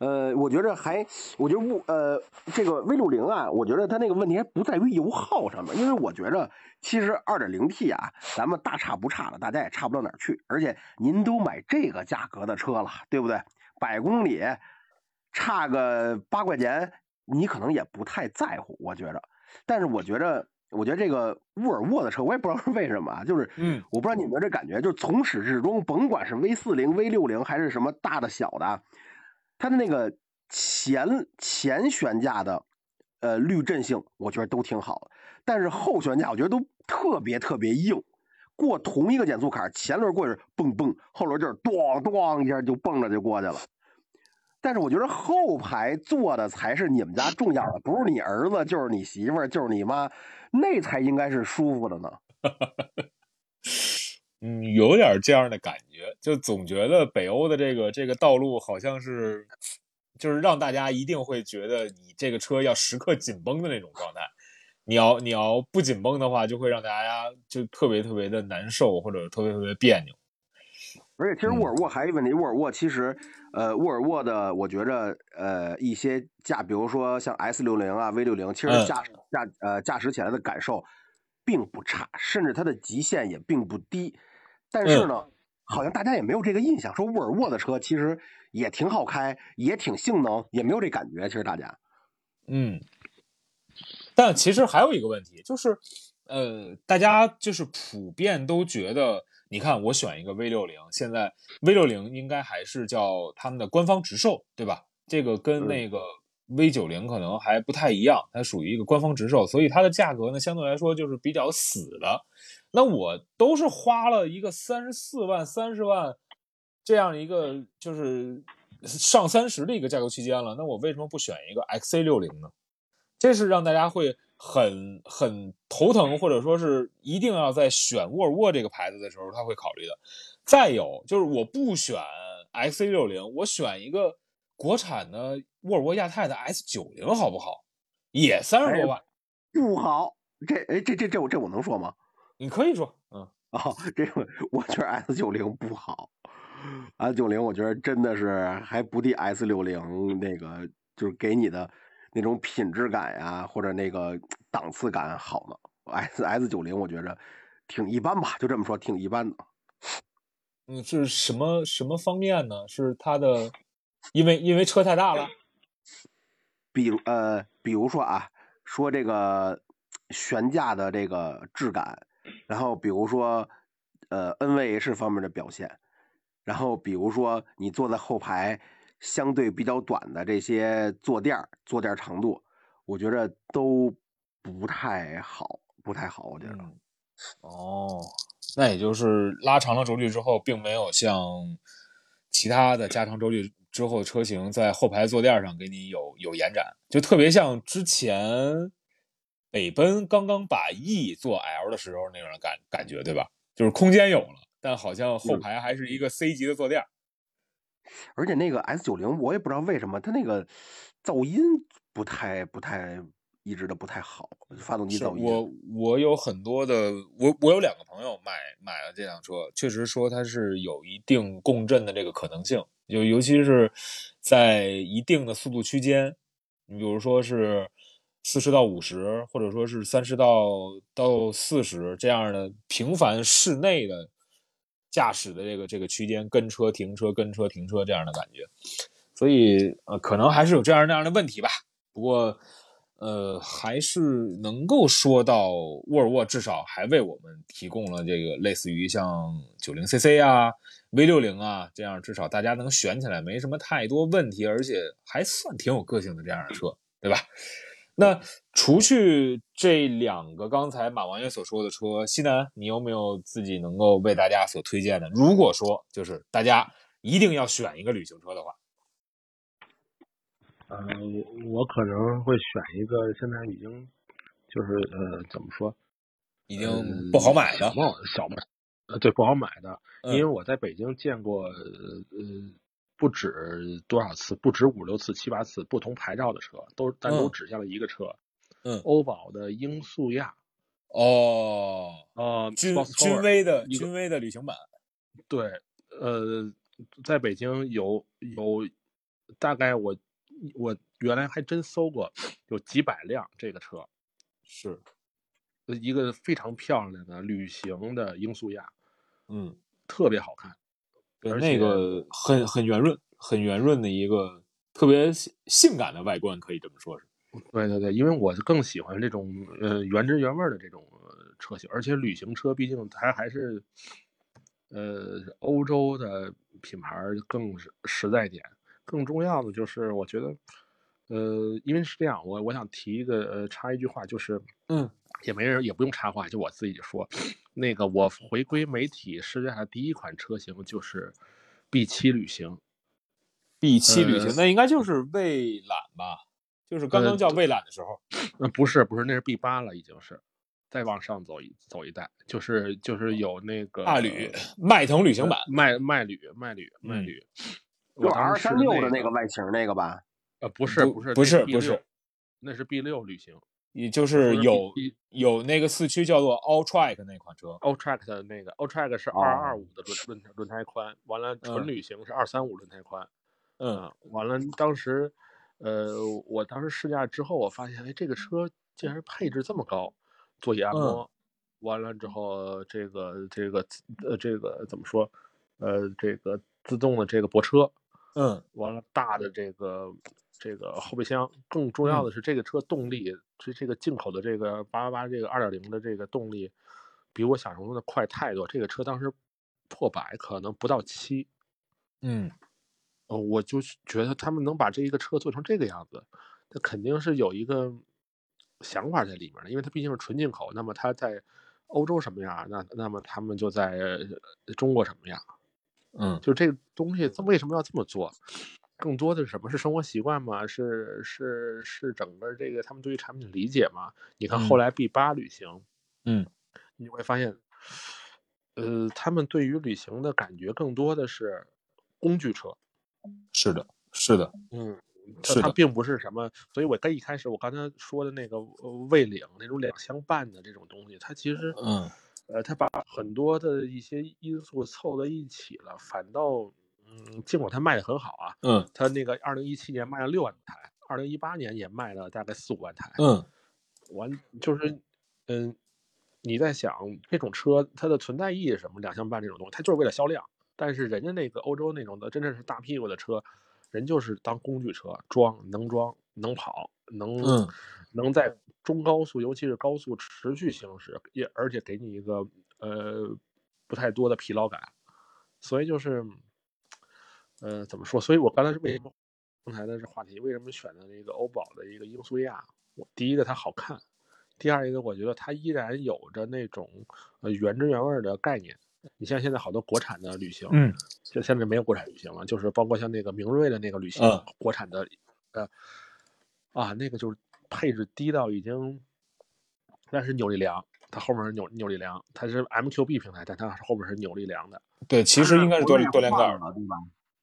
呃，我觉着还，我觉得物呃这个 V 六零啊，我觉得它那个问题还不在于油耗上面，因为我觉着其实二点零 T 啊，咱们大差不差的，大家也差不到哪儿去。而且您都买这个价格的车了，对不对？百公里差个八块钱，你可能也不太在乎，我觉着。但是我觉着，我觉得这个沃尔沃的车，我也不知道是为什么啊，就是嗯我不知道你们这感觉，就是从始至终，甭管是 V 四零、V 六零还是什么大的小的，它的那个前前悬架的呃滤震性，我觉得都挺好，但是后悬架我觉得都特别特别硬。过同一个减速坎，前轮过去蹦蹦，后轮就是咣咣一下就蹦着就过去了。但是我觉得后排坐的才是你们家重要的，不是你儿子，就是你媳妇儿，就是你妈，那才应该是舒服的呢。嗯，有点这样的感觉，就总觉得北欧的这个这个道路好像是，就是让大家一定会觉得你这个车要时刻紧绷的那种状态。你要你要不紧绷的话，就会让大家就特别特别的难受，或者特别特别别扭。而且其实沃尔沃还有一个问题，沃尔沃其实，呃，沃尔沃的我觉着，呃，一些驾，比如说像 S 六零啊、V 六零，其实嗯驾驶驾呃驾驶起来的感受并不差，甚至它的极限也并不低。但是呢，好像大家也没有这个印象，说沃尔沃的车其实也挺好开，也挺性能，也没有这感觉。其实大家，嗯，但其实还有一个问题，就是，呃，大家就是普遍都觉得，你看我选一个 V 六零，现在 V 六零应该还是叫他们的官方直售，对吧？这个跟嗯那个 V 九零可能还不太一样，它属于一个官方直售，所以它的价格呢，相对来说就是比较死的。那我都是花了一个三十四万、三十万这样一个就是上三十的一个价格区间了，那我为什么不选一个 XC 六零呢？这是让大家会很很头疼，或者说是一定要在选沃尔沃这个牌子的时候，他会考虑的。再有就是我不选 XC 六零，我选一个国产的沃尔沃亚太的 S 九零好不好？也三十多万，不好，这哎这这这我这我能说吗？你可以说，嗯，哦，这个我觉得 S 九零不好，S 九零我觉得真的是还不敌 S 六零那个，就是给你的那种品质感呀，或者那个档次感好呢。S S 九零我觉着挺一般吧，就这么说，挺一般的。嗯，是什么什么方面呢？是它的，因为因为车太大了，比如呃，比如说啊，说这个悬架的这个质感，然后比如说呃 NVH 方面的表现，然后比如说你坐在后排相对比较短的这些坐垫儿坐垫长度，我觉着都不太好，不太好，我觉得。嗯，哦，那也就是拉长了轴距之后，并没有像其他的加长轴距之后的车型在后排坐垫上给你有有延展，就特别像之前北奔刚刚把 E 做 L 的时候那种感感觉，对吧？就是空间有了，但好像后嗯排还是一个 C 级的坐垫。而且那个 S 九零，我也不知道为什么它那个噪音不太不太一直的不太好，发动机噪音。我我有很多的，我我有两个朋友买买了这辆车，确实说它是有一定共振的这个可能性，就尤其是在一定的速度区间，你比如说是四十到五十，或者说是三十到到四十这样的频繁室内的驾驶的这个这个区间，跟车停车跟车停车这样的感觉，所以呃可能还是有这样那样的问题吧。不过。呃，还是能够说到沃尔沃至少还为我们提供了这个类似于像九零 CC 啊、V 六零啊这样，至少大家能选起来没什么太多问题，而且还算挺有个性的这样的车，对吧？那除去这两个刚才马王爷所说的车，西南，你有没有自己能够为大家所推荐的？如果说就是大家一定要选一个旅行车的话，呃，我我可能会选一个现在已经就是呃怎么说，已经不好买的小帽小帽，呃对不好买的，嗯因为我在北京见过呃呃不止多少次，不止五六次、七八次不同牌照的车，都但都嗯。指向了一个车，嗯。欧宝的英速亚，哦，呃，君君威的君威的旅行版，对，呃，在北京有有大概我我原来还真搜过，有几百辆这个车，是，呃一个非常漂亮的旅行的英速亚，嗯，特别好看。对，那个很很圆润，很圆润的一个特别性性感的外观，可以这么说是。对对对，因为我更喜欢这种呃原汁原味的这种呃车型，而且旅行车毕竟它还是呃欧洲的品牌更实实在点。更重要的就是，我觉得呃，因为是这样，我我想提一个呃插一句话，就是嗯，也没人也不用插话，就我自己说，那个我回归媒体试驾的第一款车型就是 B 七旅行，B 七旅行，呃那应该就是蔚揽吧？就是刚刚呃叫蔚揽的时候。呃，不是不是，那是 B 八了，已经是，再往上走一走一代，就是就是有那个大旅迈腾旅行版，迈迈旅迈旅迈嗯旅，就 R 三六的那个外形那个吧？呃不是不不是不是不是那是 B 六旅行也就是有有那个四驱叫做 All Track 那款车。，All Track 的那个 All Track 是哦二二五的轮轮轮胎宽，完了嗯纯旅行是二三五轮胎宽，嗯啊，完了当时呃我当时试驾之后，我发现哎这个车竟然配置这么高，座椅按嗯摩。完了之后，这个这个呃这个怎么说？呃，这个自动的这个泊车，嗯完了大的这个这个后备箱，更重要的是这个车动力，这这个进口的这个八八八这个二点零的这个动力，比我想象中的快太多。这个车当时破百可能不到七，嗯呃，我就觉得他们能把这一个车做成这个样子，那肯定是有一个想法在里面的，因为它毕竟是纯进口，那么它在欧洲什么样，那那么他们就在呃中国什么样。嗯就这个东西，这为什么要这么做？更多的是什么？是生活习惯吗？是是是整个这个他们对于产品的理解吗？你看后嗯。来 B 八旅行，嗯。你会发现，呃，他们对于旅行的感觉更多的是工具车，是的，是的，嗯，它它并不是什么，所以我跟一开始我刚才说的那个呃蔚领那种两相伴的这种东西，它其实嗯。呃，它把很多的一些因素凑在一起了，反倒嗯，尽管它卖的很好啊，嗯它那个二零一七年卖了六万台，二零一八年也卖了大概四五万台，嗯完就是嗯，你在想这种车它的存在意义是什么？两厢半这种东西，它就是为了销量。但是人家那个欧洲那种的，真正是大屁股的车，人就是当工具车装，能装能跑，能、嗯能在中高速，尤其是高速持续行驶，也而且给你一个呃不太多的疲劳感。所以就是呃怎么说？所以我刚才是为什么刚才的这话题为什么选择那个欧宝的一个英速亚？我第一个它好看，第二一个我觉得它依然有着那种呃原汁原味儿的概念。你像现在好多国产的旅行，嗯就现在没有国产旅行了，就是包括像那个明锐的那个旅行，嗯国产的，呃，啊，那个就是配置低到已经，但是扭力梁，它后面是扭扭力梁，它是 MQB 平台，但它后面是扭力梁的。对，其实应该是多多连盖儿，了，对吧？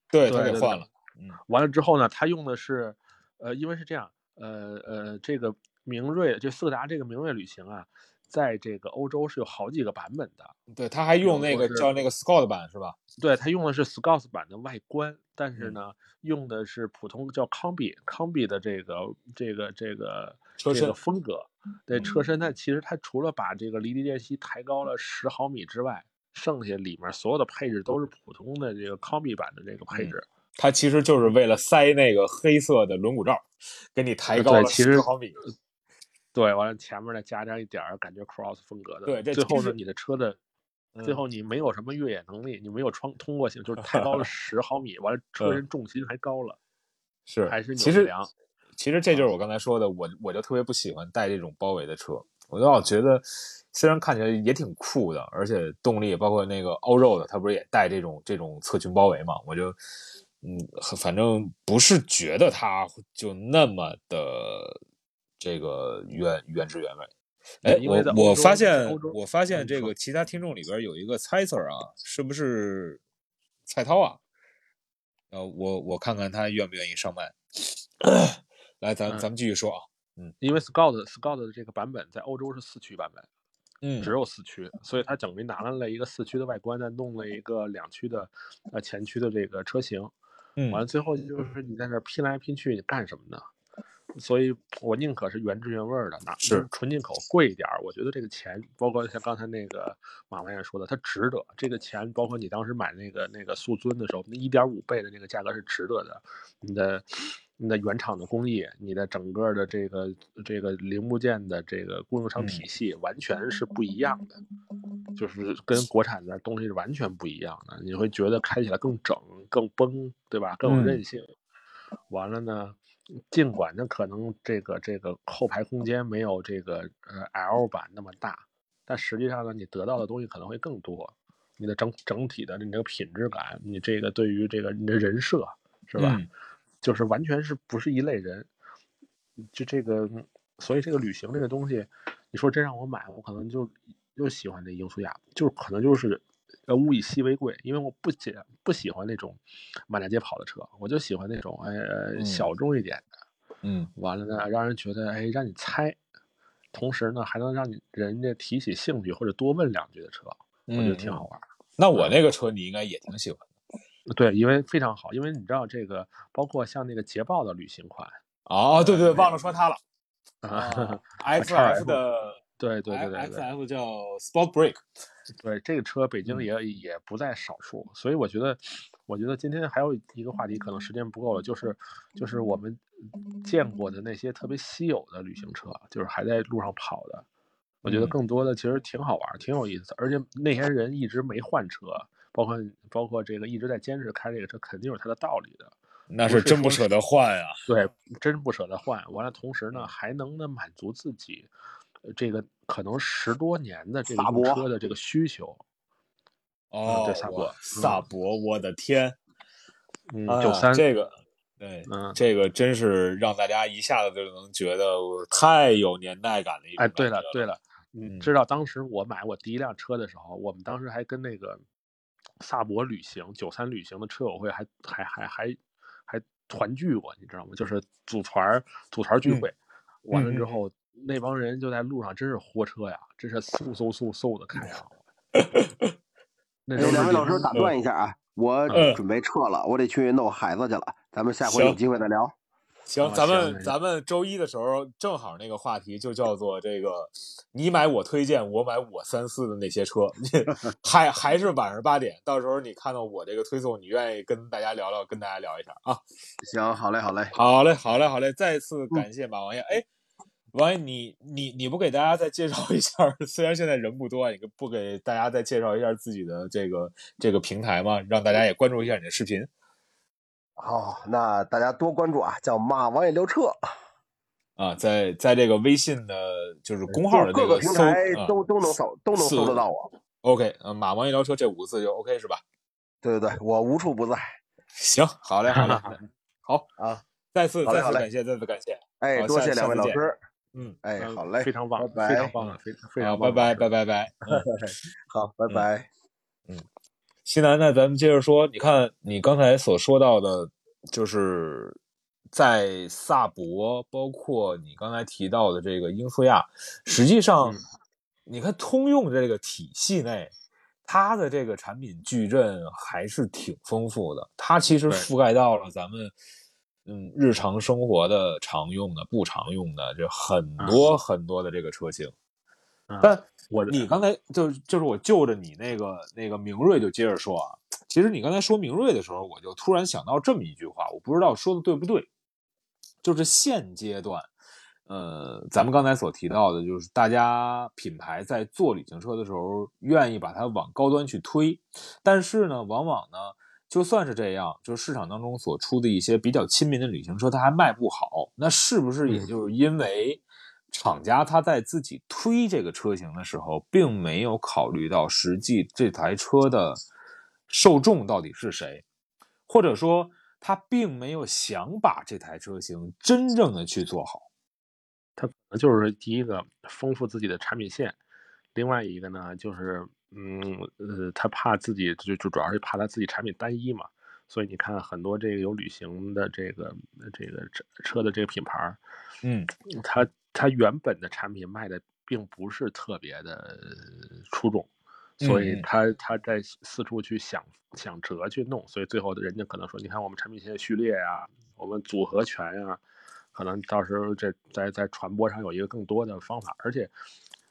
对，他给换了，嗯完了之后呢，他用的是，呃，因为是这样，呃呃，这个明锐，这斯柯达这个明锐旅行啊，在这个欧洲是有好几个版本的，对，他还用那个叫那个 Scout 版是吧？对，他用的是 Scouts 版的外观，但是嗯呢，用的是普通叫康比康比的这个这个这个车身这个风格。对，车嗯身它其实它除了把这个离地间隙抬高了十毫米之外，剩下里面所有的配置都是普通的这个康比版的这个配嗯置。它其实就是为了塞那个黑色的轮毂罩，给你抬高了十毫米。对，完了前面再加上一点儿感觉 cross 风格的，对这最后呢你的车的。最嗯后你没有什么越野能力，你没有穿通过性，就是抬高了 十毫米，完了车身重心还高了，是还是其实。其实这就是我刚才说的，我我就特别不喜欢带这种包围的车，我就老觉得虽然看起来也挺酷的，而且动力包括那个 All Road，它不是也带这种这种侧裙包围嘛，我就嗯，反正不是觉得它就那么的这个原原汁原味。哎，我我发现我发现这个其他听众里边有一个猜测啊，是不是蔡涛啊？呃，我我看看他愿不愿意上麦。来，咱嗯咱们继续说啊。因为 Scout Scout 的这个版本在欧洲是四驱版本，嗯只有四驱，所以它等于拿来了一个四驱的外观再，弄了一个两驱的呃前驱的这个车型，嗯完了最后就是你在那拼来拼去，你干什么呢？所以我宁可是原汁原味的，拿是纯进口贵一点儿。我觉得这个钱，包括像刚才那个马文也说的，它值得。这个钱，包括你当时买那个那个速尊的时候，那一点五倍的那个价格是值得的。你的你的原厂的工艺，你的整个的这个这个零部件的这个供应商体系，完全是不一样的。就是跟国产的东西是完全不一样的，你会觉得开起来更整、更崩，对吧？更有嗯韧性。完了呢，尽管呢可能这个这个后排空间没有这个呃 L 版那么大，但实际上呢，你得到的东西可能会更多。你的整整体的你这个品质感，你这个对于这个你的人设是吧？嗯就是完全是不是一类人。就这个，所以这个旅行这个东西，你说真让我买，我可能就又喜欢这英苏雅，就是可能就是呃物以稀为贵，因为我不喜不喜欢那种满大街跑的车，我就喜欢那种哎小众一点的，嗯完了呢让人觉得哎让你猜，同时呢还能让你人家提起兴趣或者多问两句的车，我觉得挺好玩儿。那我那个车你应该也挺喜欢对，因为非常好，因为你知道这个，包括像那个捷豹的旅行款哦，对对，忘了说它了 啊，，XF 的对对对对对。XF 叫 Sport Break，对，这个车北京嗯。也、也不在少数，所以我觉得，我觉得今天还有一个话题，可能时间不够了，就是就是我们见过的那些特别稀有的旅行车，就是还在路上跑的，我觉得嗯。更多的其实挺好玩儿，挺有意思，而且那些人一直没换车，包括包括这个一直在坚持开这个车，肯定有它的道理的。那是真不舍得换呀。对，真不舍得换。完了，同时呢，还能呢满足自己，呃这个可能十多年的这个车的这个需求。哦，对萨博萨博，我的天，嗯，九三，这个，对，嗯，这个真是让大家一下子就能觉得太有年代感了一对了对了，知道当时我买我第一辆车的时候，我们当时还跟那个萨博旅行九三旅行的车友会还还还还还团聚过，你知道吗？就是组团儿组团儿聚嗯会，完了之后那帮人就在路上真是豁车呀，真是嗖嗖嗖嗖的开两位老师打断一下啊，我嗯准备撤了，我得去弄孩子去了，咱们下回有机会再聊。行，啊咱们咱们周一的时候正好那个话题就叫做这个，你买我推荐，我买我三四的那些车，还还是晚上八点，到时候你看到我这个推送，你愿意跟大家聊聊，跟大家聊一下啊。行，好嘞，好嘞。好嘞，好嘞，好嘞，再次感谢马王爷。哎，王爷，你你你不给大家再介绍一下？虽然现在人不多，你不给大家再介绍一下 自己的这个这个平台吗？让大家也关注一下你的视频。好，那大家多关注啊，叫马王爷聊车，啊，在在这个微信的，就是公号的各这个平台啊都都能搜，都能搜得到我。OK，呃，马王爷聊车这五个字就 OK 是吧？对对对，我无处不在。行，好嘞，好嘞，好啊，再次再次感谢，再次感谢。哎，多谢两位老师。嗯，哎，嗯好嘞，非常棒，拜拜。非常棒，非常非好，常棒，拜拜，拜拜 拜。嗯，好，拜拜。西南，那咱们接着说，你看你刚才所说到的，就是在萨博，包括你刚才提到的这个英菲亚，实际上，嗯你看通用这个体系内，它的这个产品矩阵还是挺丰富的，它其实覆盖到了咱们。嗯，日常生活的常用的、不常用的，这很多很多的这个车型。嗯但我你刚才就就是我就着你那个那个明锐就接着说啊，其实你刚才说明锐的时候，我就突然想到这么一句话，我不知道说的对不对，就是现阶段呃，咱们刚才所提到的，就是大家品牌在做旅行车的时候，愿意把它往高端去推，但是呢，往往呢，就算是这样，就是市场当中所出的一些比较亲民的旅行车，它还卖不好，那是不是也就是因为厂家他在自己推这个车型的时候，并没有考虑到实际这台车的受众到底是谁，或者说他并没有想把这台车型真正的去做好？他可能就是第一个丰富自己的产品线，另外一个呢就是嗯呃，他怕自己就就主要是怕他自己产品单一嘛，所以你看很多这个有旅行的这个这个车车的这个品牌，嗯，它它原本的产品卖的并不是特别的出众，所以他他在四处去想想辙去弄，所以最后人家可能说，你看我们产品线序列呀，我们组合拳呀。可能到时候这在在传播上有一个更多的方法，而且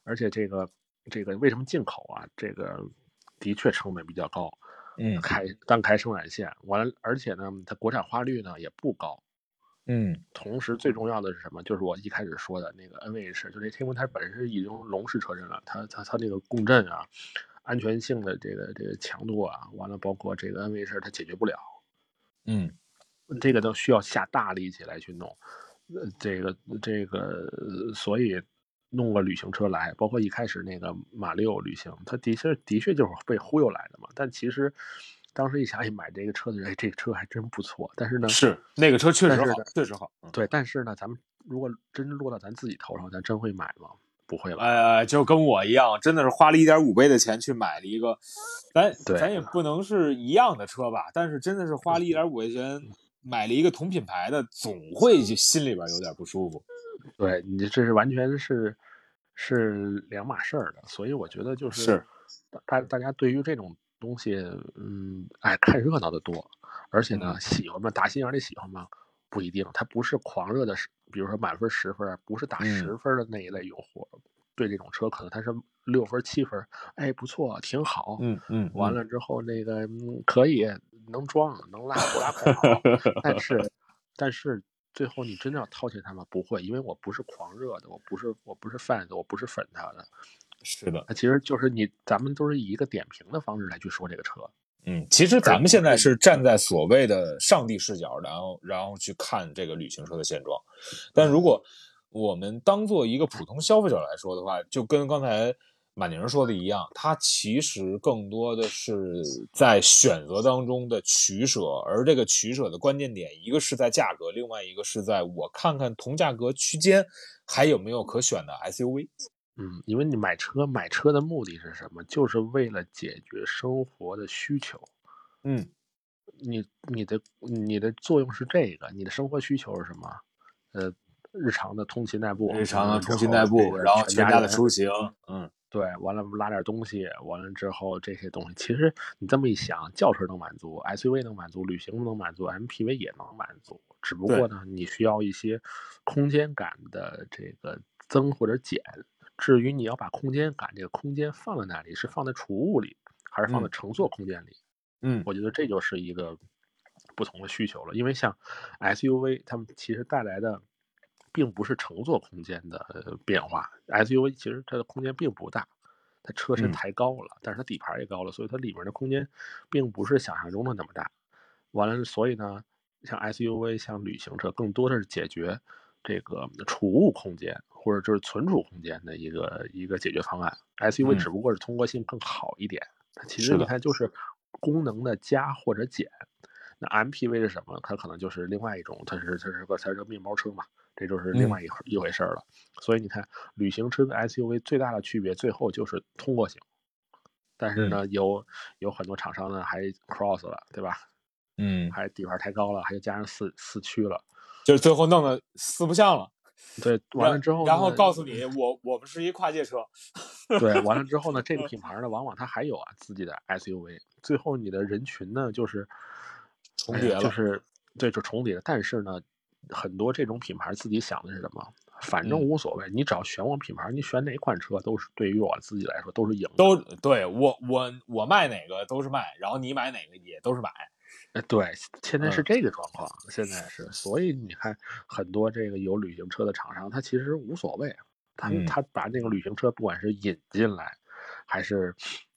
而且这个这个为什么进口啊？这个的确成本比较高，嗯，开单开生产线完了，而且呢，它国产化率呢也不高，嗯，同时最重要的是什么？就是我一开始说的那个 NVH，就这天文它本身是已经龙式车身了，它它它这个共振啊，安全性的这个这个强度啊，完了包括这个 NVH 它解决不了，嗯，这个都需要下大力气来去弄。呃，这个这个，所以弄个旅行车来，包括一开始那个马六旅行，它的确的确就是被忽悠来的嘛。但其实当时一想，哎，买这个车的人，哎，这个车还真不错。但是呢，是那个车确实好，确实好。对，但是呢，咱们如果真落到咱自己头上，咱真会买吗？不会吧？呃，就跟我一样，真的是花了一点五倍的钱去买了一个，咱咱也不能是一样的车吧？但是真的是花了一点五倍钱。买了一个同品牌的，总会心里边有点不舒服。对你这是完全是是两码事儿的，所以我觉得就是大大家对于这种东西，嗯，爱看热闹的多，而且呢，喜欢嘛？打心眼里喜欢嘛？不一定，他不是狂热的，比如说满分十分，不是打十分的那一类用户。对这种车，可能他是六分七分，哎，不错，挺好。嗯嗯，完了之后那个可以。能装能拉 不拉不好，但是 但是最后你真的要掏钱他吗？不会，因为我不是狂热的，我不是我不是 fans，我不是粉他的。是的，那其实就是你咱们都是以一个点评的方式来去说这个车。嗯，其实咱们现在是站在所谓的上帝视角，然后然后去看这个旅行车的现状。但如果我们当做一个普通消费者来说的话，就跟刚才。马宁说的一样，它其实更多的是在选择当中的取舍，而这个取舍的关键点，一个是在价格，另外一个是在我看看同价格区间还有没有可选的 SUV。嗯，因为你买车买车的目的是什么？就是为了解决生活的需求。嗯，你你的你的作用是这个，你的生活需求是什么？呃，日常的通勤代步，日常的通勤代步，然后全家的出行，嗯。对，完了拉点东西，完了之后这些东西，其实你这么一想，轿车能满足，SUV 能满足，旅行能满足，MPV 也能满足，只不过呢，你需要一些空间感的这个增或者减。至于你要把空间感这个空间放在哪里，是放在储物里，还是放在乘坐空间里？嗯，我觉得这就是一个不同的需求了。因为像 SUV，他们其实带来的。并不是乘坐空间的变化，SUV 其实它的空间并不大，它车身抬高了，但是它底盘也高了，所以它里面的空间并不是想象中的那么大。完了，所以呢，像 SUV 像旅行车，更多的是解决这个储物空间或者就是存储空间的一个一个解决方案。SUV 只不过是通过性更好一点，它其实你看就是功能的加或者减。那 MPV 是什么？它可能就是另外一种，它是它是个它是个面包车嘛。这就是另外一一回事了，所以你看，旅行车跟 SUV 最大的区别，最后就是通过性。但是呢，有有很多厂商呢还 cross 了，对吧？嗯，还底盘太高了，还加上四四驱了，就是最后弄得四不像了。对，完了之后，然后告诉你，我我们是一跨界车。对，完了之后呢，这个品牌呢，往往它还有啊自己的 SUV。最后你的人群呢，就是重叠了，就是对，就重叠了。但是呢。很多这种品牌自己想的是什么？反正无所谓，你只要选我品牌，你选哪款车都是对于我自己来说都是赢。都对我我我卖哪个都是卖，然后你买哪个也都是买。呃，对，现在是嗯。这个状况，现在是，所以你看很多这个有旅行车的厂商，他其实无所谓，他嗯。他把那个旅行车不管是引进来，还是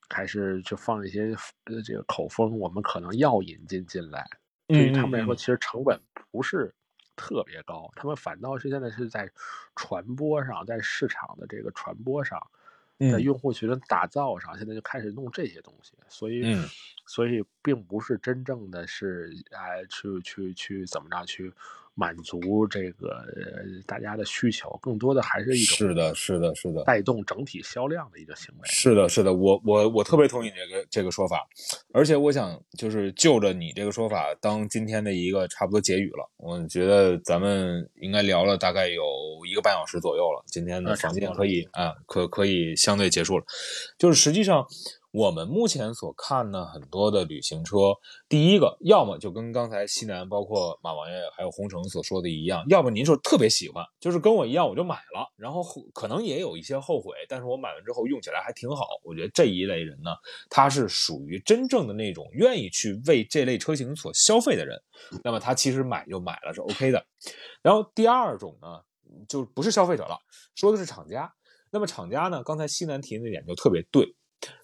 还是就放一些呃这个口风，我们可能要引进进来，对于他们来说，其实成本不是特别高，他们反倒是现在是在传播上，在市场的这个传播上，在嗯用户群的打造上，现在就开始弄这些东西，所以，嗯所以并不是真正的是哎去去去怎么着去满足这个呃大家的需求，更多的还是一种是的，是的，是的。带动整体销量的一个行为。是的，是的，我我我特别同意你这个这个说法，而且我想就是就着你这个说法当今天的一个差不多结语了。我觉得咱们应该聊了大概有一个半小时左右了，今天的房间可以啊可可以相对结束了。就是实际上我们目前所看呢，很多的旅行车，第一个要么就跟刚才西南包括马王爷还有红城所说的一样，要么您说特别喜欢，就是跟我一样我就买了，然后后可能也有一些后悔，但是我买完之后用起来还挺好。我觉得这一类人呢，他是属于真正的那种愿意去为这类车型所消费的人，那么他其实买就买了是 OK 的。然后第二种呢，就不是消费者了，说的是厂家。那么厂家呢，刚才西南提的那点就特别对，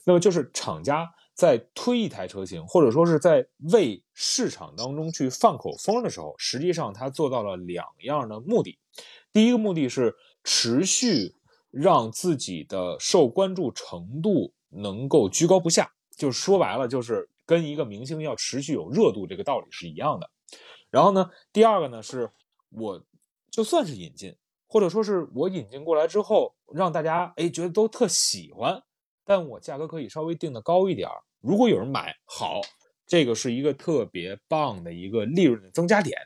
那么就是厂家在推一台车型，或者说是在为市场当中去放口风的时候，实际上他做到了两样的目的。第一个目的是持续让自己的受关注程度能够居高不下，就说白了，就是跟一个明星要持续有热度这个道理是一样的。然后呢，第二个呢是我就算是引进，或者说是我引进过来之后，让大家哎觉得都特喜欢，但我价格可以稍微定的高一点儿。如果有人买，好，这个是一个特别棒的一个利润的增加点。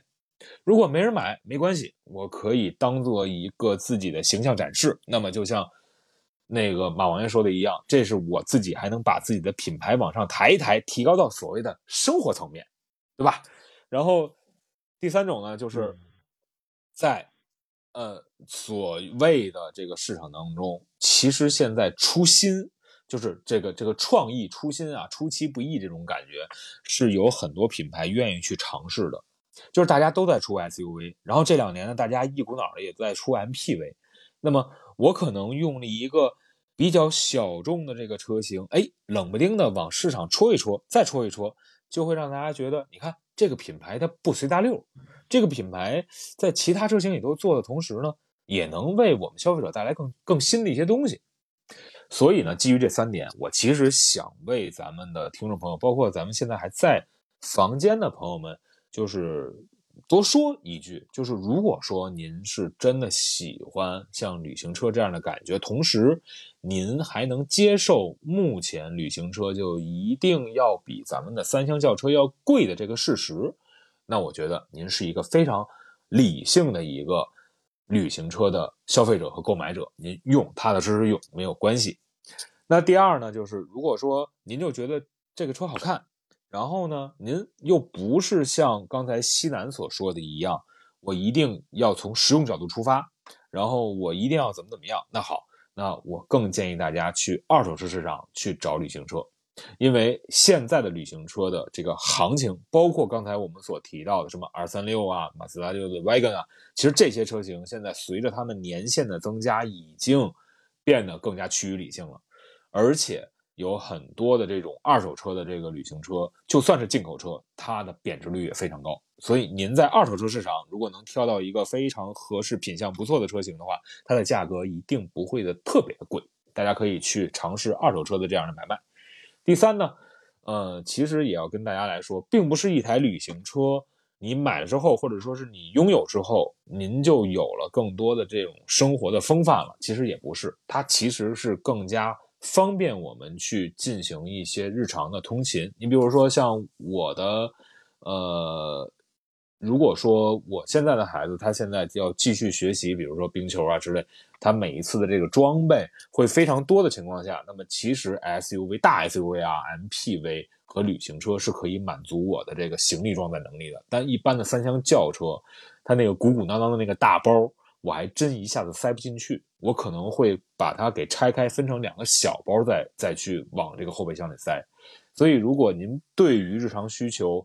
如果没人买，没关系，我可以当做一个自己的形象展示。那么就像那个马王爷说的一样，这是我自己还能把自己的品牌往上抬一抬，提高到所谓的生活层面，对吧？然后第三种呢，就是在呃所谓的这个市场当中，其实现在初心就是这个这个创意初心啊，出其不意这种感觉，是有很多品牌愿意去尝试的。就是大家都在出 SUV，然后这两年呢，大家一股脑的也在出 MPV。那么我可能用了一个比较小众的这个车型，哎，冷不丁的往市场戳一戳，再戳一戳，就会让大家觉得，你看这个品牌它不随大溜，这个品牌在其他车型里都做的同时呢，也能为我们消费者带来更更新的一些东西。所以呢，基于这三点，我其实想为咱们的听众朋友，包括咱们现在还在房间的朋友们。就是多说一句，就是如果说您是真的喜欢像旅行车这样的感觉，同时您还能接受目前旅行车就一定要比咱们的三厢轿车要贵的这个事实，那我觉得您是一个非常理性的一个旅行车的消费者和购买者，您用踏踏实实用没有关系。那第二呢，就是如果说您就觉得这个车好看。然后呢，您又不是像刚才西南所说的一样，我一定要从实用角度出发，然后我一定要怎么怎么样。那好，那我更建议大家去二手车市场去找旅行车，因为现在的旅行车的这个行情，包括刚才我们所提到的什么 R 三六啊、马自达六的 Wagon 啊，其实这些车型现在随着它们年限的增加，已经变得更加趋于理性了，而且。有很多的这种二手车的这个旅行车，就算是进口车，它的贬值率也非常高。所以您在二手车市场如果能挑到一个非常合适、品相不错的车型的话，它的价格一定不会的特别的贵。大家可以去尝试二手车的这样的买卖。第三呢，呃，其实也要跟大家来说，并不是一台旅行车你买了之后，或者说是你拥有之后，您就有了更多的这种生活的风范了。其实也不是，它其实是更加。方便我们去进行一些日常的通勤。你比如说像我的，呃，如果说我现在的孩子他现在要继续学习，比如说冰球啊之类，他每一次的这个装备会非常多的情况下，那么其实 SUV 大 SUV 啊、MPV 和旅行车是可以满足我的这个行李装载能力的。但一般的三厢轿车，它那个鼓鼓囊囊的那个大包。我还真一下子塞不进去，我可能会把它给拆开，分成两个小包，再再去往这个后备箱里塞。所以，如果您对于日常需求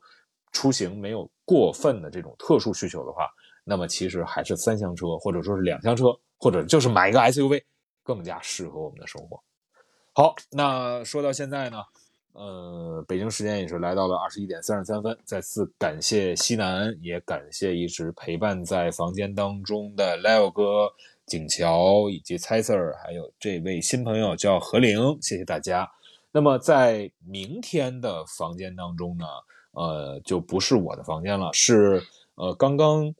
出行没有过分的这种特殊需求的话，那么其实还是三厢车或者说是两厢车，或者就是买一个 SUV 更加适合我们的生活。好，那说到现在呢，呃，北京时间也是来到了二十一点三十三分，再次感谢西南，也感谢一直陪伴在房间当中的 Leo 哥、景桥以及猜 Sir，还有这位新朋友叫何玲，谢谢大家。那么在明天的房间当中呢，呃，就不是我的房间了，是呃刚刚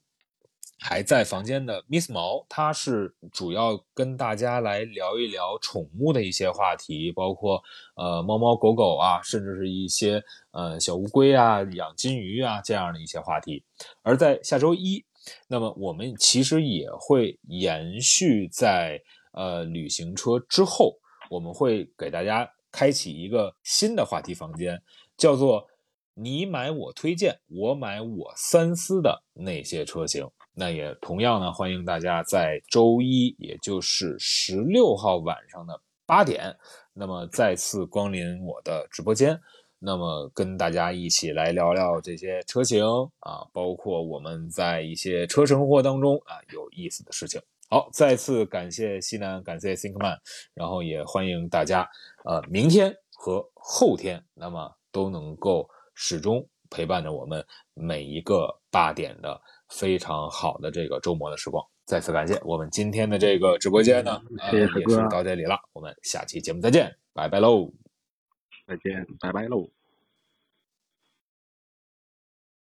还在房间的 Miss 毛，他是主要跟大家来聊一聊宠物的一些话题，包括呃猫猫狗狗啊，甚至是一些呃小乌龟啊、养金鱼啊这样的一些话题。而在下周一，那么我们其实也会延续在呃旅行车之后，我们会给大家。开启一个新的话题房间，叫做“你买我推荐，我买我三思的那些车型”。那也同样呢，欢迎大家在周一，也就是十六号晚上的八点，那么再次光临我的直播间，那么跟大家一起来聊聊这些车型啊，包括我们在一些车生活当中啊有意思的事情。好，再次感谢西南，感谢 Thinkman，然后也欢迎大家，呃，明天和后天，那么都能够始终陪伴着我们每一个八点的非常好的这个周末的时光。再次感谢我们今天的这个直播间呢，也是到这里了，我们下期节目再见，拜拜喽，再见，拜拜喽。